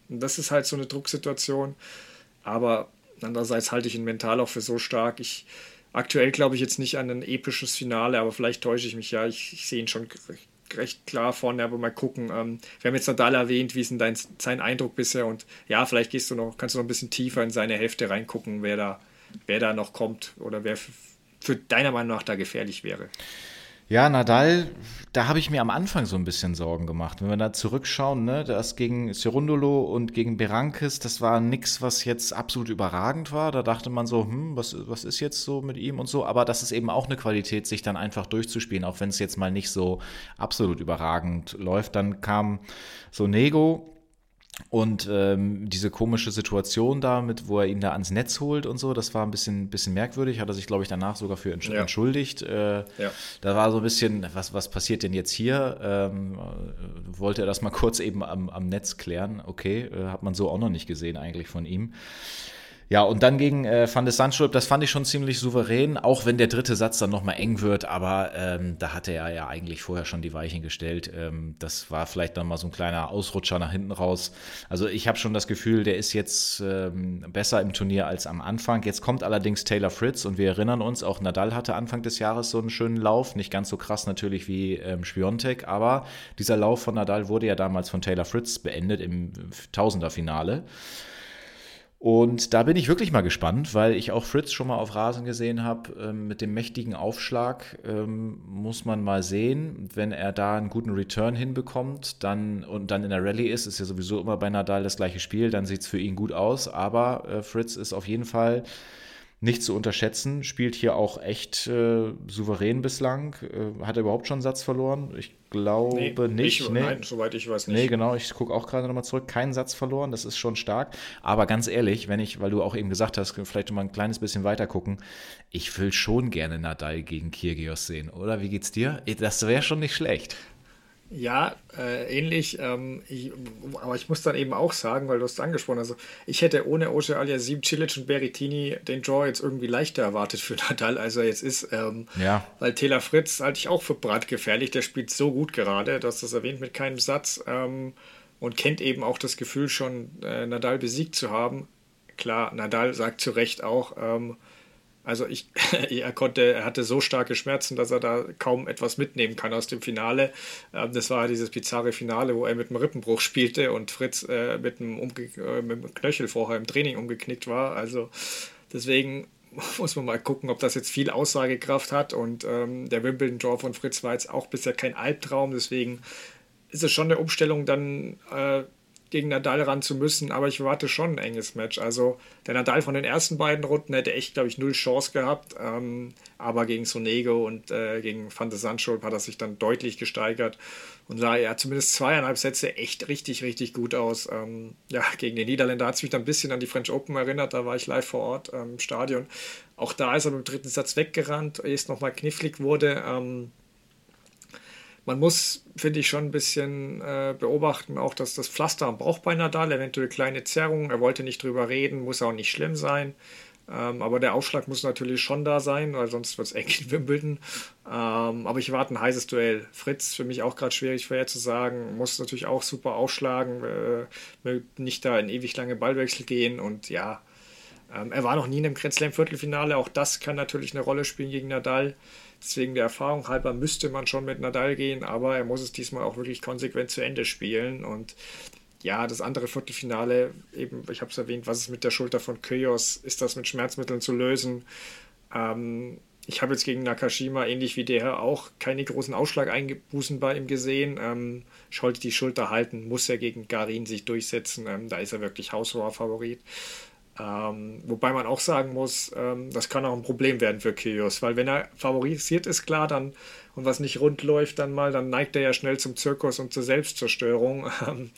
das ist halt so eine Drucksituation. Aber andererseits halte ich ihn mental auch für so stark. Ich aktuell glaube ich jetzt nicht an ein episches Finale, aber vielleicht täusche ich mich ja. Ich, ich sehe ihn schon recht klar vorne, aber mal gucken. Ähm, wir haben jetzt Nadal erwähnt, wie ist denn dein, sein Eindruck bisher? Und ja, vielleicht gehst du noch, kannst du noch ein bisschen tiefer in seine Hälfte reingucken, wer da, wer da noch kommt oder wer für, für deiner Meinung nach da gefährlich wäre. Ja, Nadal, da habe ich mir am Anfang so ein bisschen Sorgen gemacht. Wenn wir da zurückschauen, ne, das gegen Cerundolo und gegen Berankis, das war nichts, was jetzt absolut überragend war. Da dachte man so, hm, was, was ist jetzt so mit ihm und so. Aber das ist eben auch eine Qualität, sich dann einfach durchzuspielen, auch wenn es jetzt mal nicht so absolut überragend läuft. Dann kam so Nego, und ähm, diese komische Situation da, mit, wo er ihn da ans Netz holt und so, das war ein bisschen, bisschen merkwürdig. Hat er sich, glaube ich, danach sogar für entsch ja. entschuldigt. Äh, ja. Da war so ein bisschen, was, was passiert denn jetzt hier? Ähm, wollte er das mal kurz eben am, am Netz klären? Okay, äh, hat man so auch noch nicht gesehen eigentlich von ihm. Ja, und dann gegen äh, Van de Sandschulp, das fand ich schon ziemlich souverän, auch wenn der dritte Satz dann nochmal eng wird, aber ähm, da hatte er ja eigentlich vorher schon die Weichen gestellt. Ähm, das war vielleicht dann mal so ein kleiner Ausrutscher nach hinten raus. Also ich habe schon das Gefühl, der ist jetzt ähm, besser im Turnier als am Anfang. Jetzt kommt allerdings Taylor Fritz und wir erinnern uns, auch Nadal hatte Anfang des Jahres so einen schönen Lauf, nicht ganz so krass natürlich wie ähm, Spiontek, aber dieser Lauf von Nadal wurde ja damals von Taylor Fritz beendet im Tausenderfinale. Und da bin ich wirklich mal gespannt, weil ich auch Fritz schon mal auf Rasen gesehen habe. Ähm, mit dem mächtigen Aufschlag ähm, muss man mal sehen, wenn er da einen guten Return hinbekommt dann, und dann in der Rallye ist, ist ja sowieso immer bei Nadal das gleiche Spiel, dann sieht es für ihn gut aus. Aber äh, Fritz ist auf jeden Fall nicht zu unterschätzen, spielt hier auch echt äh, souverän bislang. Äh, hat er überhaupt schon einen Satz verloren? Ich glaube nee, nicht. Ich, nee. Nein, soweit ich weiß nicht. Nee, genau, ich gucke auch gerade nochmal zurück. Keinen Satz verloren, das ist schon stark. Aber ganz ehrlich, wenn ich, weil du auch eben gesagt hast, vielleicht mal ein kleines bisschen weiter gucken, ich will schon gerne Nadal gegen Kyrgios sehen, oder? Wie geht's dir? Das wäre schon nicht schlecht. Ja, äh, ähnlich. Ähm, ich, aber ich muss dann eben auch sagen, weil du es angesprochen hast, also ich hätte ohne Oce Aliasim, Cilic und Berrettini den Draw jetzt irgendwie leichter erwartet für Nadal, als er jetzt ist. Ähm, ja. Weil Taylor Fritz halte ich auch für brandgefährlich. Der spielt so gut gerade, du hast das erwähnt mit keinem Satz ähm, und kennt eben auch das Gefühl schon, äh, Nadal besiegt zu haben. Klar, Nadal sagt zu Recht auch, ähm, also ich, er konnte, er hatte so starke Schmerzen, dass er da kaum etwas mitnehmen kann aus dem Finale. Ähm, das war dieses bizarre Finale, wo er mit einem Rippenbruch spielte und Fritz äh, mit, einem Umge äh, mit einem Knöchel vorher im Training umgeknickt war. Also deswegen muss man mal gucken, ob das jetzt viel Aussagekraft hat. Und ähm, der Wimbledon-Draw von Fritz war jetzt auch bisher kein Albtraum. Deswegen ist es schon eine Umstellung, dann äh, gegen Nadal ran zu müssen, aber ich warte schon ein enges Match. Also der Nadal von den ersten beiden Runden hätte echt, glaube ich, null Chance gehabt, ähm, aber gegen Sonego und äh, gegen Van de Sandschulp hat er sich dann deutlich gesteigert und sah ja zumindest zweieinhalb Sätze echt richtig, richtig gut aus. Ähm, ja, gegen den Niederländer hat es mich dann ein bisschen an die French Open erinnert, da war ich live vor Ort ähm, im Stadion. Auch da ist er beim dritten Satz weggerannt, ehe es nochmal knifflig wurde. Ähm, man muss, finde ich, schon ein bisschen äh, beobachten, auch dass das Pflaster am Bauchbein Nadal, eventuell kleine Zerrungen, er wollte nicht drüber reden, muss auch nicht schlimm sein. Ähm, aber der Aufschlag muss natürlich schon da sein, weil sonst wird es eng in Wimbledon. Ähm, aber ich warte ein heißes Duell. Fritz, für mich auch gerade schwierig vorherzusagen, muss natürlich auch super aufschlagen, äh, nicht da in ewig lange Ballwechsel gehen und ja, ähm, er war noch nie in einem Grand Slam Viertelfinale, auch das kann natürlich eine Rolle spielen gegen Nadal. Deswegen der Erfahrung halber müsste man schon mit Nadal gehen, aber er muss es diesmal auch wirklich konsequent zu Ende spielen. Und ja, das andere Viertelfinale, eben, ich habe es erwähnt, was ist mit der Schulter von Kyos? Ist das mit Schmerzmitteln zu lösen? Ähm, ich habe jetzt gegen Nakashima, ähnlich wie der, auch keine großen Ausschlag-Einbußen bei ihm gesehen. Ähm, sollte die Schulter halten, muss er gegen Garin sich durchsetzen. Ähm, da ist er wirklich haushoher Favorit. Ähm, wobei man auch sagen muss, ähm, das kann auch ein Problem werden für Kyrgios, weil wenn er favorisiert ist, klar, dann und was nicht rund läuft, dann mal, dann neigt er ja schnell zum Zirkus und zur Selbstzerstörung. Ähm,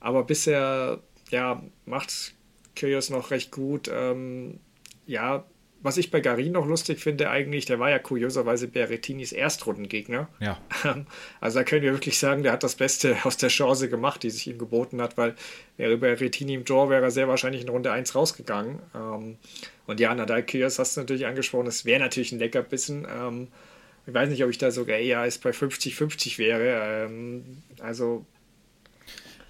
Aber bisher, ja, macht Kyrgios noch recht gut. Ähm, ja, was ich bei Garin noch lustig finde, eigentlich, der war ja kurioserweise Berrettinis Erstrundengegner. Ja. Also da können wir wirklich sagen, der hat das Beste aus der Chance gemacht, die sich ihm geboten hat, weil wäre Berrettini im Draw, wäre er sehr wahrscheinlich in Runde 1 rausgegangen. Ähm, und ja, Nadal Kyrgios hast du natürlich angesprochen, das wäre natürlich ein Leckerbissen. Ähm, ich weiß nicht, ob ich da sogar eher als bei 50-50 wäre. Ähm, also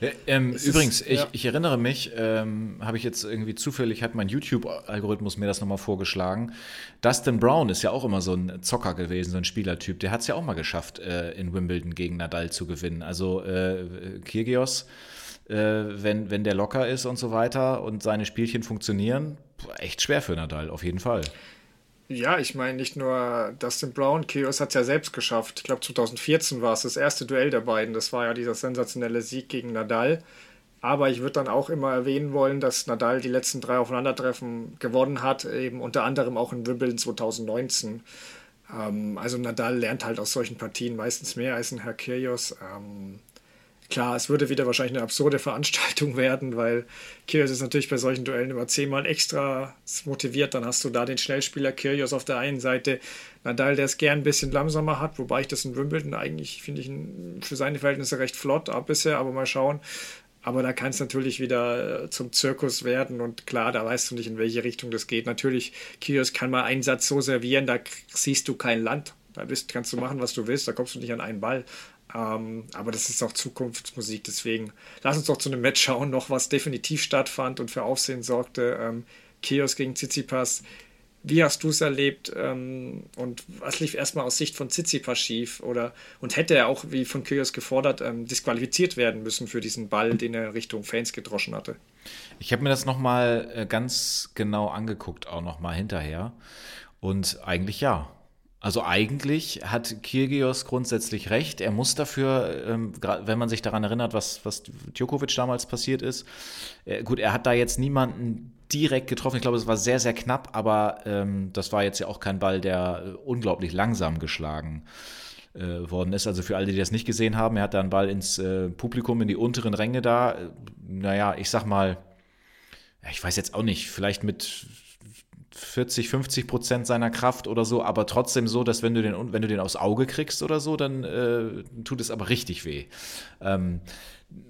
ja, ähm, übrigens, ist, ich, ja. ich, erinnere mich, ähm, habe ich jetzt irgendwie zufällig, hat mein YouTube-Algorithmus mir das nochmal vorgeschlagen. Dustin Brown ist ja auch immer so ein Zocker gewesen, so ein Spielertyp. Der hat es ja auch mal geschafft, äh, in Wimbledon gegen Nadal zu gewinnen. Also äh, Kyrgios, äh, wenn, wenn der locker ist und so weiter und seine Spielchen funktionieren, echt schwer für Nadal, auf jeden Fall. Ja, ich meine nicht nur Dustin Brown, Kyrgios hat es ja selbst geschafft. Ich glaube 2014 war es das erste Duell der beiden. Das war ja dieser sensationelle Sieg gegen Nadal. Aber ich würde dann auch immer erwähnen wollen, dass Nadal die letzten drei Aufeinandertreffen gewonnen hat, eben unter anderem auch in Wimbledon 2019. Ähm, also Nadal lernt halt aus solchen Partien meistens mehr als ein Herr Kyrgios. Ähm, Klar, es würde wieder wahrscheinlich eine absurde Veranstaltung werden, weil Kyrgios ist natürlich bei solchen Duellen immer zehnmal extra motiviert. Dann hast du da den Schnellspieler Kyrgios auf der einen Seite, Nadal, der es gern ein bisschen langsamer hat, wobei ich das in Wimbledon eigentlich, finde ich, für seine Verhältnisse recht flott ab bisher, aber mal schauen. Aber da kann es natürlich wieder äh, zum Zirkus werden und klar, da weißt du nicht, in welche Richtung das geht. Natürlich, Kyrgios kann mal einen Satz so servieren, da siehst du kein Land. Da bist, kannst du machen, was du willst, da kommst du nicht an einen Ball. Ähm, aber das ist auch Zukunftsmusik, deswegen lass uns doch zu einem Match schauen, noch was definitiv stattfand und für Aufsehen sorgte. Ähm, Chaos gegen Tsitsipas. Wie hast du es erlebt ähm, und was lief erstmal aus Sicht von Tsitsipas schief? Oder, und hätte er auch, wie von Chaos gefordert, ähm, disqualifiziert werden müssen für diesen Ball, den er Richtung Fans gedroschen hatte? Ich habe mir das nochmal äh, ganz genau angeguckt, auch nochmal hinterher. Und eigentlich ja. Also eigentlich hat Kirgios grundsätzlich recht. Er muss dafür, ähm, wenn man sich daran erinnert, was, was Djokovic damals passiert ist, äh, gut, er hat da jetzt niemanden direkt getroffen. Ich glaube, es war sehr, sehr knapp, aber ähm, das war jetzt ja auch kein Ball, der äh, unglaublich langsam geschlagen äh, worden ist. Also für alle, die das nicht gesehen haben, er hat da einen Ball ins äh, Publikum, in die unteren Ränge da. Äh, naja, ich sag mal, ich weiß jetzt auch nicht, vielleicht mit 40, 50 Prozent seiner Kraft oder so, aber trotzdem so, dass wenn du den, wenn du den aufs Auge kriegst oder so, dann äh, tut es aber richtig weh. Ähm,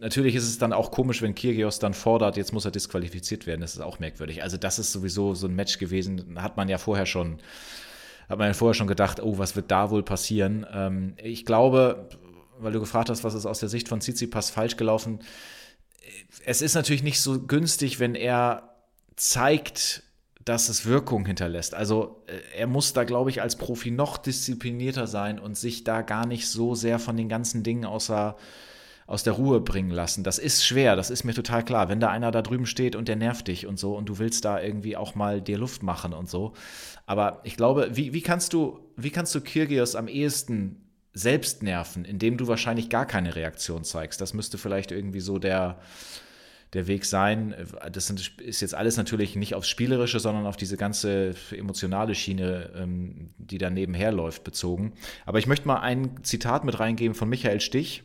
natürlich ist es dann auch komisch, wenn Kirgios dann fordert, jetzt muss er disqualifiziert werden. Das ist auch merkwürdig. Also das ist sowieso so ein Match gewesen, hat man ja vorher schon, hat man ja vorher schon gedacht, oh, was wird da wohl passieren? Ähm, ich glaube, weil du gefragt hast, was ist aus der Sicht von Tsitsipas falsch gelaufen, es ist natürlich nicht so günstig, wenn er zeigt, dass es Wirkung hinterlässt. Also äh, er muss da, glaube ich, als Profi noch disziplinierter sein und sich da gar nicht so sehr von den ganzen Dingen außer, aus der Ruhe bringen lassen. Das ist schwer, das ist mir total klar. Wenn da einer da drüben steht und der nervt dich und so und du willst da irgendwie auch mal dir Luft machen und so. Aber ich glaube, wie, wie kannst du, wie kannst du Kirgios am ehesten selbst nerven, indem du wahrscheinlich gar keine Reaktion zeigst? Das müsste vielleicht irgendwie so der der Weg sein. Das sind, ist jetzt alles natürlich nicht aufs Spielerische, sondern auf diese ganze emotionale Schiene, ähm, die da nebenher läuft, bezogen. Aber ich möchte mal ein Zitat mit reingeben von Michael Stich.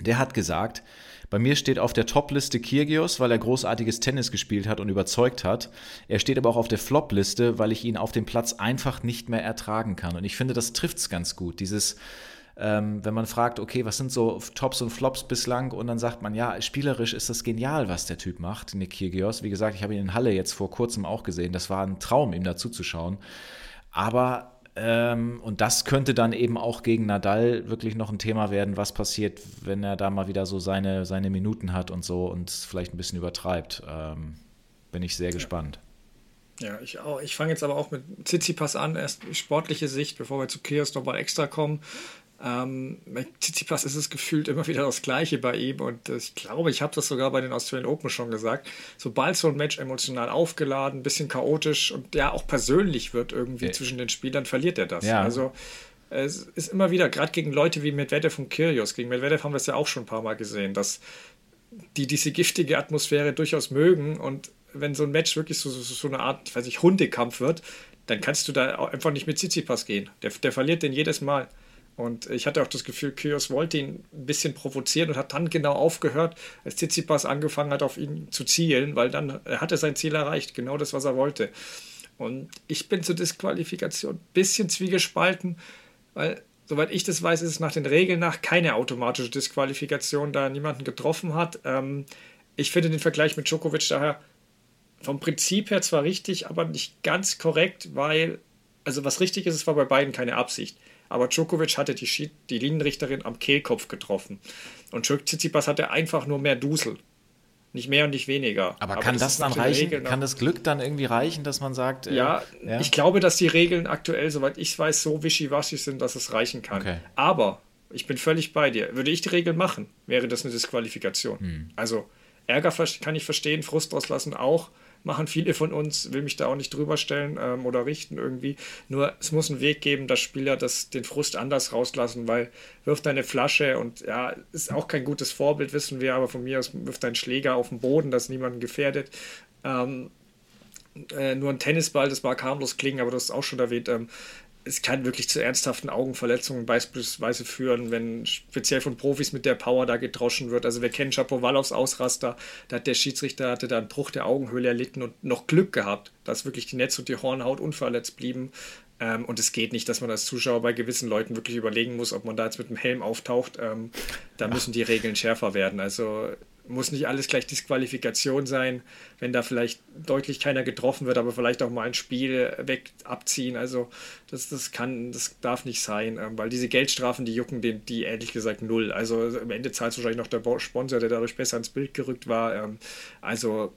Der hat gesagt, bei mir steht auf der Top-Liste Kirgios, weil er großartiges Tennis gespielt hat und überzeugt hat. Er steht aber auch auf der Flop-Liste, weil ich ihn auf dem Platz einfach nicht mehr ertragen kann. Und ich finde, das trifft es ganz gut. Dieses, ähm, wenn man fragt, okay, was sind so Tops und Flops bislang? Und dann sagt man, ja, spielerisch ist das genial, was der Typ macht, Nick Kyrgios. Wie gesagt, ich habe ihn in Halle jetzt vor kurzem auch gesehen. Das war ein Traum, ihm dazu zu schauen. Aber ähm, und das könnte dann eben auch gegen Nadal wirklich noch ein Thema werden, was passiert, wenn er da mal wieder so seine, seine Minuten hat und so und vielleicht ein bisschen übertreibt. Ähm, bin ich sehr gespannt. Ja, ich auch. Ich fange jetzt aber auch mit Tsitsipas an, erst sportliche Sicht, bevor wir zu Kyrgios nochmal extra kommen. Ähm, Tsitsipas ist es gefühlt immer wieder das Gleiche bei ihm und ich glaube, ich habe das sogar bei den Australian Open schon gesagt. Sobald so ein Match emotional aufgeladen, ein bisschen chaotisch und ja auch persönlich wird irgendwie ja. zwischen den Spielern, verliert er das. Ja. Also es ist immer wieder, gerade gegen Leute wie Medvedev und Kyrgios, gegen Medvedev haben wir es ja auch schon ein paar Mal gesehen, dass die diese giftige Atmosphäre durchaus mögen und wenn so ein Match wirklich so, so, so eine Art, ich weiß nicht, Hundekampf wird, dann kannst du da einfach nicht mit Tsitsipas gehen. Der, der verliert den jedes Mal. Und ich hatte auch das Gefühl, Kyrgios wollte ihn ein bisschen provozieren und hat dann genau aufgehört, als Tsitsipas angefangen hat, auf ihn zu zielen, weil dann er hatte sein Ziel erreicht, genau das, was er wollte. Und ich bin zur Disqualifikation ein bisschen zwiegespalten, weil, soweit ich das weiß, ist es nach den Regeln nach keine automatische Disqualifikation, da er niemanden getroffen hat. Ähm, ich finde den Vergleich mit Djokovic daher vom Prinzip her zwar richtig, aber nicht ganz korrekt, weil, also was richtig ist, es war bei beiden keine Absicht. Aber Djokovic hatte die, die Linienrichterin am Kehlkopf getroffen. Und Tsitsipas hatte einfach nur mehr Dusel. Nicht mehr und nicht weniger. Aber, Aber kann das, das dann reichen? Regeln kann das Glück dann irgendwie reichen, dass man sagt. Äh, ja, ja, ich glaube, dass die Regeln aktuell, soweit ich weiß, so wischiwaschi sind, dass es reichen kann. Okay. Aber ich bin völlig bei dir. Würde ich die Regeln machen, wäre das eine Disqualifikation. Hm. Also Ärger kann ich verstehen, Frust auslassen auch machen viele von uns, will mich da auch nicht drüber stellen ähm, oder richten irgendwie. Nur es muss einen Weg geben, dass Spieler das, den Frust anders rauslassen, weil wirft eine Flasche und ja, ist auch kein gutes Vorbild, wissen wir, aber von mir aus wirft ein Schläger auf den Boden, das niemanden gefährdet. Ähm, äh, nur ein Tennisball, das mag harmlos klingen, aber du hast auch schon erwähnt, ähm, es kann wirklich zu ernsthaften Augenverletzungen beispielsweise führen, wenn speziell von Profis mit der Power da gedroschen wird. Also wir kennen Chapovalovs Ausraster, da hat der Schiedsrichter hatte da einen Bruch der Augenhöhle erlitten und noch Glück gehabt, dass wirklich die Netz und die Hornhaut unverletzt blieben. Ähm, und es geht nicht, dass man als Zuschauer bei gewissen Leuten wirklich überlegen muss, ob man da jetzt mit dem Helm auftaucht. Ähm, da müssen die Regeln schärfer werden. Also muss nicht alles gleich Disqualifikation sein, wenn da vielleicht deutlich keiner getroffen wird, aber vielleicht auch mal ein Spiel weg abziehen. Also das, das kann, das darf nicht sein, ähm, weil diese Geldstrafen, die jucken den, die ehrlich gesagt null. Also am Ende zahlt wahrscheinlich noch der Sponsor, der dadurch besser ins Bild gerückt war. Ähm, also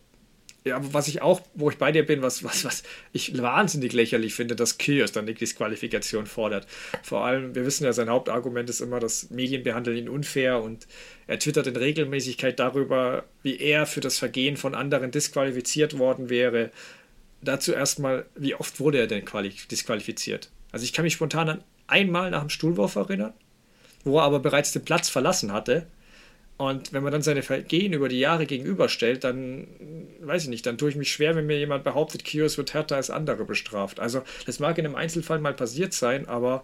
ja, was ich auch, wo ich bei dir bin, was, was, was ich wahnsinnig lächerlich finde, dass Kyrgios dann die Disqualifikation fordert. Vor allem, wir wissen ja, sein Hauptargument ist immer, dass Medien behandeln ihn unfair und er twittert in Regelmäßigkeit darüber, wie er für das Vergehen von anderen disqualifiziert worden wäre. Dazu erstmal, wie oft wurde er denn disqualifiziert? Also ich kann mich spontan an einmal nach dem Stuhlwurf erinnern, wo er aber bereits den Platz verlassen hatte und wenn man dann seine Vergehen über die Jahre gegenüberstellt, dann weiß ich nicht, dann tue ich mich schwer, wenn mir jemand behauptet, Kios wird härter als andere bestraft. Also das mag in einem Einzelfall mal passiert sein, aber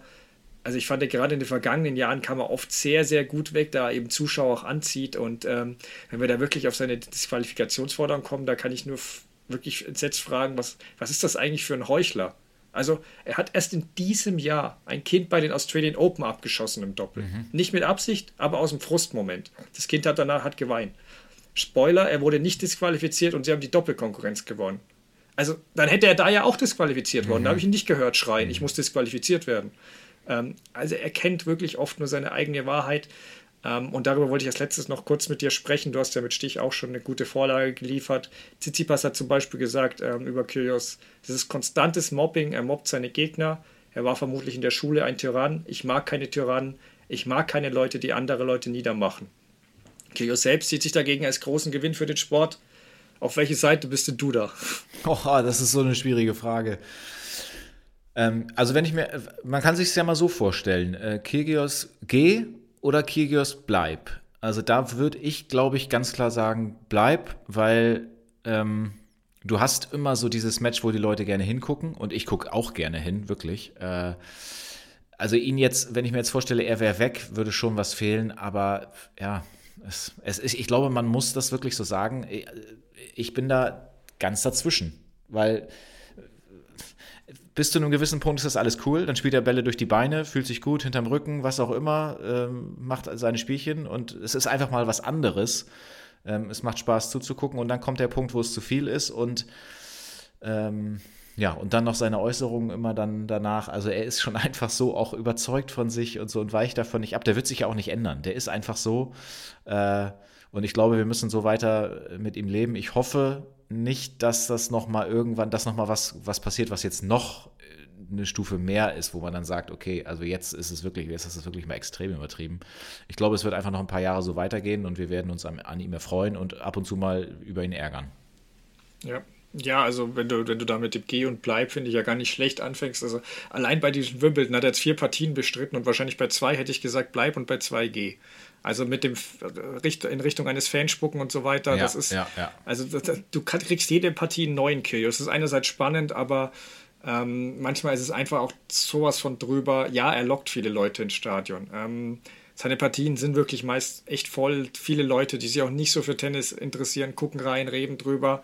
also ich fand, gerade in den vergangenen Jahren kam er oft sehr, sehr gut weg, da er eben Zuschauer auch anzieht. Und ähm, wenn wir da wirklich auf seine Disqualifikationsforderung kommen, da kann ich nur wirklich entsetzt fragen, was, was ist das eigentlich für ein Heuchler? Also er hat erst in diesem Jahr ein Kind bei den Australian Open abgeschossen im Doppel. Mhm. Nicht mit Absicht, aber aus dem Frustmoment. Das Kind hat danach hat geweint. Spoiler, er wurde nicht disqualifiziert und sie haben die Doppelkonkurrenz gewonnen. Also dann hätte er da ja auch disqualifiziert worden. Mhm. Da habe ich ihn nicht gehört schreien, ich muss disqualifiziert werden. Ähm, also er kennt wirklich oft nur seine eigene Wahrheit. Ähm, und darüber wollte ich als letztes noch kurz mit dir sprechen. Du hast ja mit Stich auch schon eine gute Vorlage geliefert. Tsitsipas hat zum Beispiel gesagt ähm, über Kyrgios, das ist konstantes Mobbing, er mobbt seine Gegner. Er war vermutlich in der Schule ein Tyrann. Ich mag keine Tyrannen. Ich mag keine Leute, die andere Leute niedermachen. Kyrgios selbst sieht sich dagegen als großen Gewinn für den Sport. Auf welche Seite bist denn du da? Oh, das ist so eine schwierige Frage. Ähm, also wenn ich mir, man kann sich es ja mal so vorstellen. Äh, Kyrgios geh oder Kyrgios bleib? Also da würde ich, glaube ich, ganz klar sagen, bleib, weil ähm, du hast immer so dieses Match, wo die Leute gerne hingucken und ich gucke auch gerne hin, wirklich. Äh, also ihn jetzt, wenn ich mir jetzt vorstelle, er wäre weg, würde schon was fehlen, aber ja, es, es, ich glaube, man muss das wirklich so sagen. Ich bin da ganz dazwischen, weil bis zu einem gewissen Punkt ist das alles cool. Dann spielt er Bälle durch die Beine, fühlt sich gut, hinterm Rücken, was auch immer, ähm, macht seine Spielchen und es ist einfach mal was anderes. Ähm, es macht Spaß zuzugucken und dann kommt der Punkt, wo es zu viel ist und ähm, ja, und dann noch seine Äußerungen immer dann danach. Also er ist schon einfach so auch überzeugt von sich und so und weicht davon nicht ab. Der wird sich ja auch nicht ändern. Der ist einfach so. Äh, und ich glaube, wir müssen so weiter mit ihm leben. Ich hoffe, nicht, dass das nochmal irgendwann, dass nochmal was, was passiert, was jetzt noch äh, eine Stufe mehr ist, wo man dann sagt, okay, also jetzt ist es wirklich, jetzt ist es wirklich mal extrem übertrieben. Ich glaube, es wird einfach noch ein paar Jahre so weitergehen und wir werden uns an, an ihm erfreuen und ab und zu mal über ihn ärgern. Ja, ja, also wenn du, wenn du da mit dem Geh und Bleib, finde ich ja gar nicht schlecht anfängst. Also allein bei diesen Wimbledon hat er jetzt vier Partien bestritten und wahrscheinlich bei zwei hätte ich gesagt Bleib und bei zwei Geh. Also mit dem in Richtung eines Fanspucken und so weiter. Ja, das ist, ja, ja. also das, du kriegst jede Partie einen neuen Kill. Das ist einerseits spannend, aber Ähm, manchmal ist es einfach auch sowas von drüber. Ja, er lockt viele Leute ins Stadion. Ähm, seine Partien sind wirklich meist echt voll. Viele Leute, die sich auch nicht so für Tennis interessieren, gucken rein, reden drüber.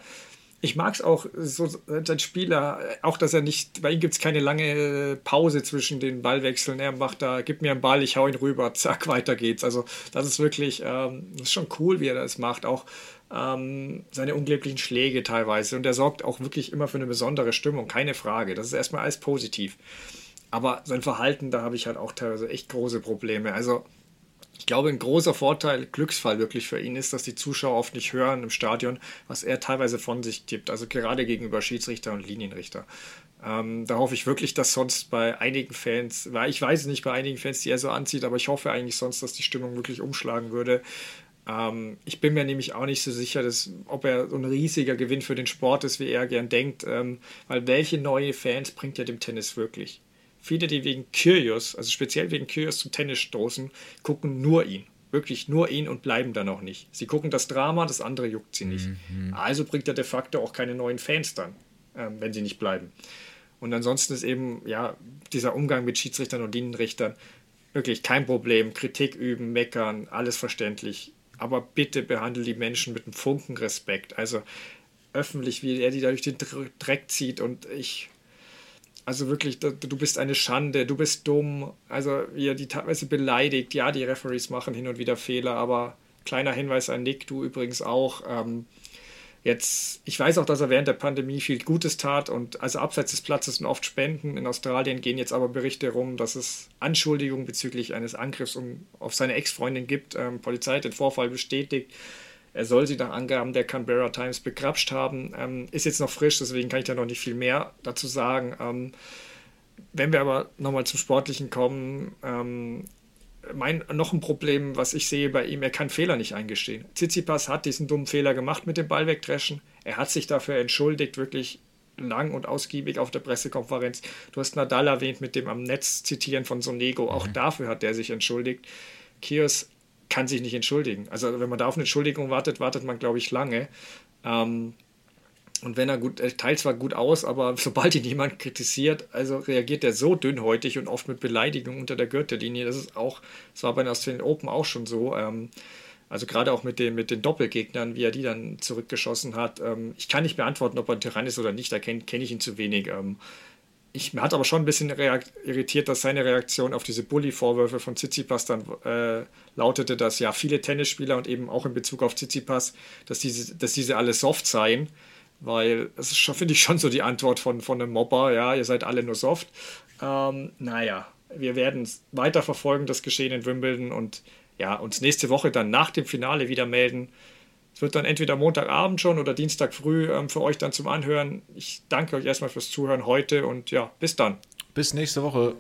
Ich mag es auch, so sein Spieler, auch dass er nicht, bei ihm gibt es keine lange Pause zwischen den Ballwechseln. Er macht da, gib mir einen Ball, ich hau ihn rüber, zack, weiter geht's. Also, das ist wirklich, ähm, das ist schon cool, wie er das macht. Auch ähm, seine unglaublichen Schläge teilweise. Und er sorgt auch wirklich immer für eine besondere Stimmung, keine Frage. Das ist erstmal alles positiv. Aber sein Verhalten, da habe ich halt auch teilweise echt große Probleme. Also, ich glaube, ein großer Vorteil, Glücksfall wirklich für ihn ist, dass die Zuschauer oft nicht hören im Stadion, was er teilweise von sich tippt. Also gerade gegenüber Schiedsrichter und Linienrichter. Ähm, da hoffe ich wirklich, dass sonst bei einigen Fans, weil ich weiß nicht bei einigen Fans, die er so anzieht, aber ich hoffe eigentlich sonst, dass die Stimmung wirklich umschlagen würde. Ähm, ich bin mir nämlich auch nicht so sicher, dass, ob er so ein riesiger Gewinn für den Sport ist, wie er gern denkt, ähm, weil welche neue Fans bringt er dem Tennis wirklich? Viele, die wegen Kyrgios, also speziell wegen Kyrgios zum Tennis stoßen, gucken nur ihn. Wirklich nur ihn und bleiben dann auch nicht. Sie gucken das Drama, das andere juckt sie nicht. Mhm. Also bringt er de facto auch keine neuen Fans dann, ähm, wenn sie nicht bleiben. Und ansonsten ist eben, ja, dieser Umgang mit Schiedsrichtern und Linienrichtern wirklich kein Problem. Kritik üben, meckern, alles verständlich. Aber bitte behandle die Menschen mit einem Funken Respekt. Also öffentlich, wie er die da durch den Dreck zieht und ich also wirklich, du bist eine Schande, du bist dumm. Also wie die teilweise beleidigt. Ja, die Referees machen hin und wieder Fehler, aber kleiner Hinweis an Nick, du übrigens auch. Ähm, jetzt, ich weiß auch, dass er während der Pandemie viel Gutes tat und also abseits des Platzes und oft Spenden. In Australien gehen jetzt aber Berichte rum, dass es Anschuldigungen bezüglich eines Angriffs um, auf seine Ex-Freundin gibt. Ähm, Polizei hat den Vorfall bestätigt. Er soll sie nach Angaben der Canberra Times begrapscht haben. Ähm, ist jetzt noch frisch, deswegen kann ich da noch nicht viel mehr dazu sagen. Ähm, wenn wir aber nochmal zum Sportlichen kommen, ähm, mein, noch ein Problem, was ich sehe bei ihm, er kann Fehler nicht eingestehen. Tsitsipas hat diesen dummen Fehler gemacht mit dem Ball wegdreschen. Er hat sich dafür entschuldigt, wirklich lang und ausgiebig auf der Pressekonferenz. Du hast Nadal erwähnt mit dem am Netz zitieren von Sonego. Auch mhm. dafür hat er sich entschuldigt. Kios kann sich nicht entschuldigen. Also wenn man da auf eine Entschuldigung wartet, wartet man, glaube ich, lange. Ähm, und wenn er gut, er teilt zwar gut aus, aber sobald ihn jemand kritisiert, also reagiert er so dünnhäutig und oft mit Beleidigung unter der Gürtellinie. Das ist auch, das war bei den Australian Open auch schon so. Ähm, also gerade auch mit den, mit den Doppelgegnern, wie er die dann zurückgeschossen hat. Ähm, ich kann nicht beantworten, ob er ein Tyrann ist oder nicht, da kenne kenn ich ihn zu wenig. Ähm, ich hat aber schon ein bisschen irritiert, dass seine Reaktion auf diese Bully-Vorwürfe von Tsitsipas dann äh, lautete, dass ja viele Tennisspieler und eben auch in Bezug auf Tsitsipas, dass diese, dass diese alle soft seien, weil das ist schon, finde ich, schon so die Antwort von, von einem Mobber, ja, ihr seid alle nur soft. Ähm, naja, wir werden weiter verfolgen, das Geschehen in Wimbledon und ja, uns nächste Woche dann nach dem Finale wieder melden. Es wird dann entweder Montagabend schon oder Dienstag früh ähm, für euch dann zum Anhören. Ich danke euch erstmal fürs Zuhören heute und ja, bis dann. Bis nächste Woche.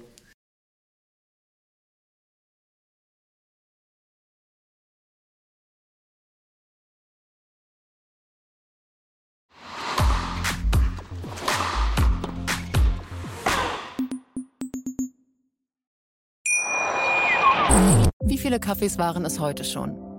Wie viele Kaffees waren es heute schon?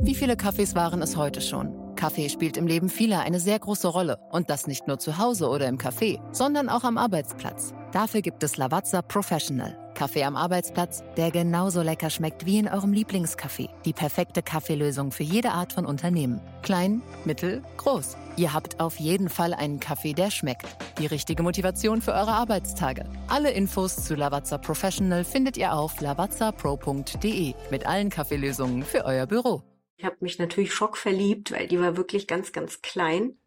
Wie viele Kaffees waren es heute schon? Kaffee spielt im Leben vieler eine sehr große Rolle. Und das nicht nur zu Hause oder im Café, sondern auch am Arbeitsplatz. Dafür gibt es Lavazza Professional. Kaffee am Arbeitsplatz, der genauso lecker schmeckt wie in eurem Lieblingscafé. Die perfekte Kaffeelösung für jede Art von Unternehmen. Klein, mittel, groß. Ihr habt auf jeden Fall einen Kaffee, der schmeckt. Die richtige Motivation für eure Arbeitstage. Alle Infos zu Lavazza Professional findet ihr auf lavazzapro.de mit allen Kaffeelösungen für euer Büro. Ich habe mich natürlich schockverliebt, weil die war wirklich ganz, ganz klein.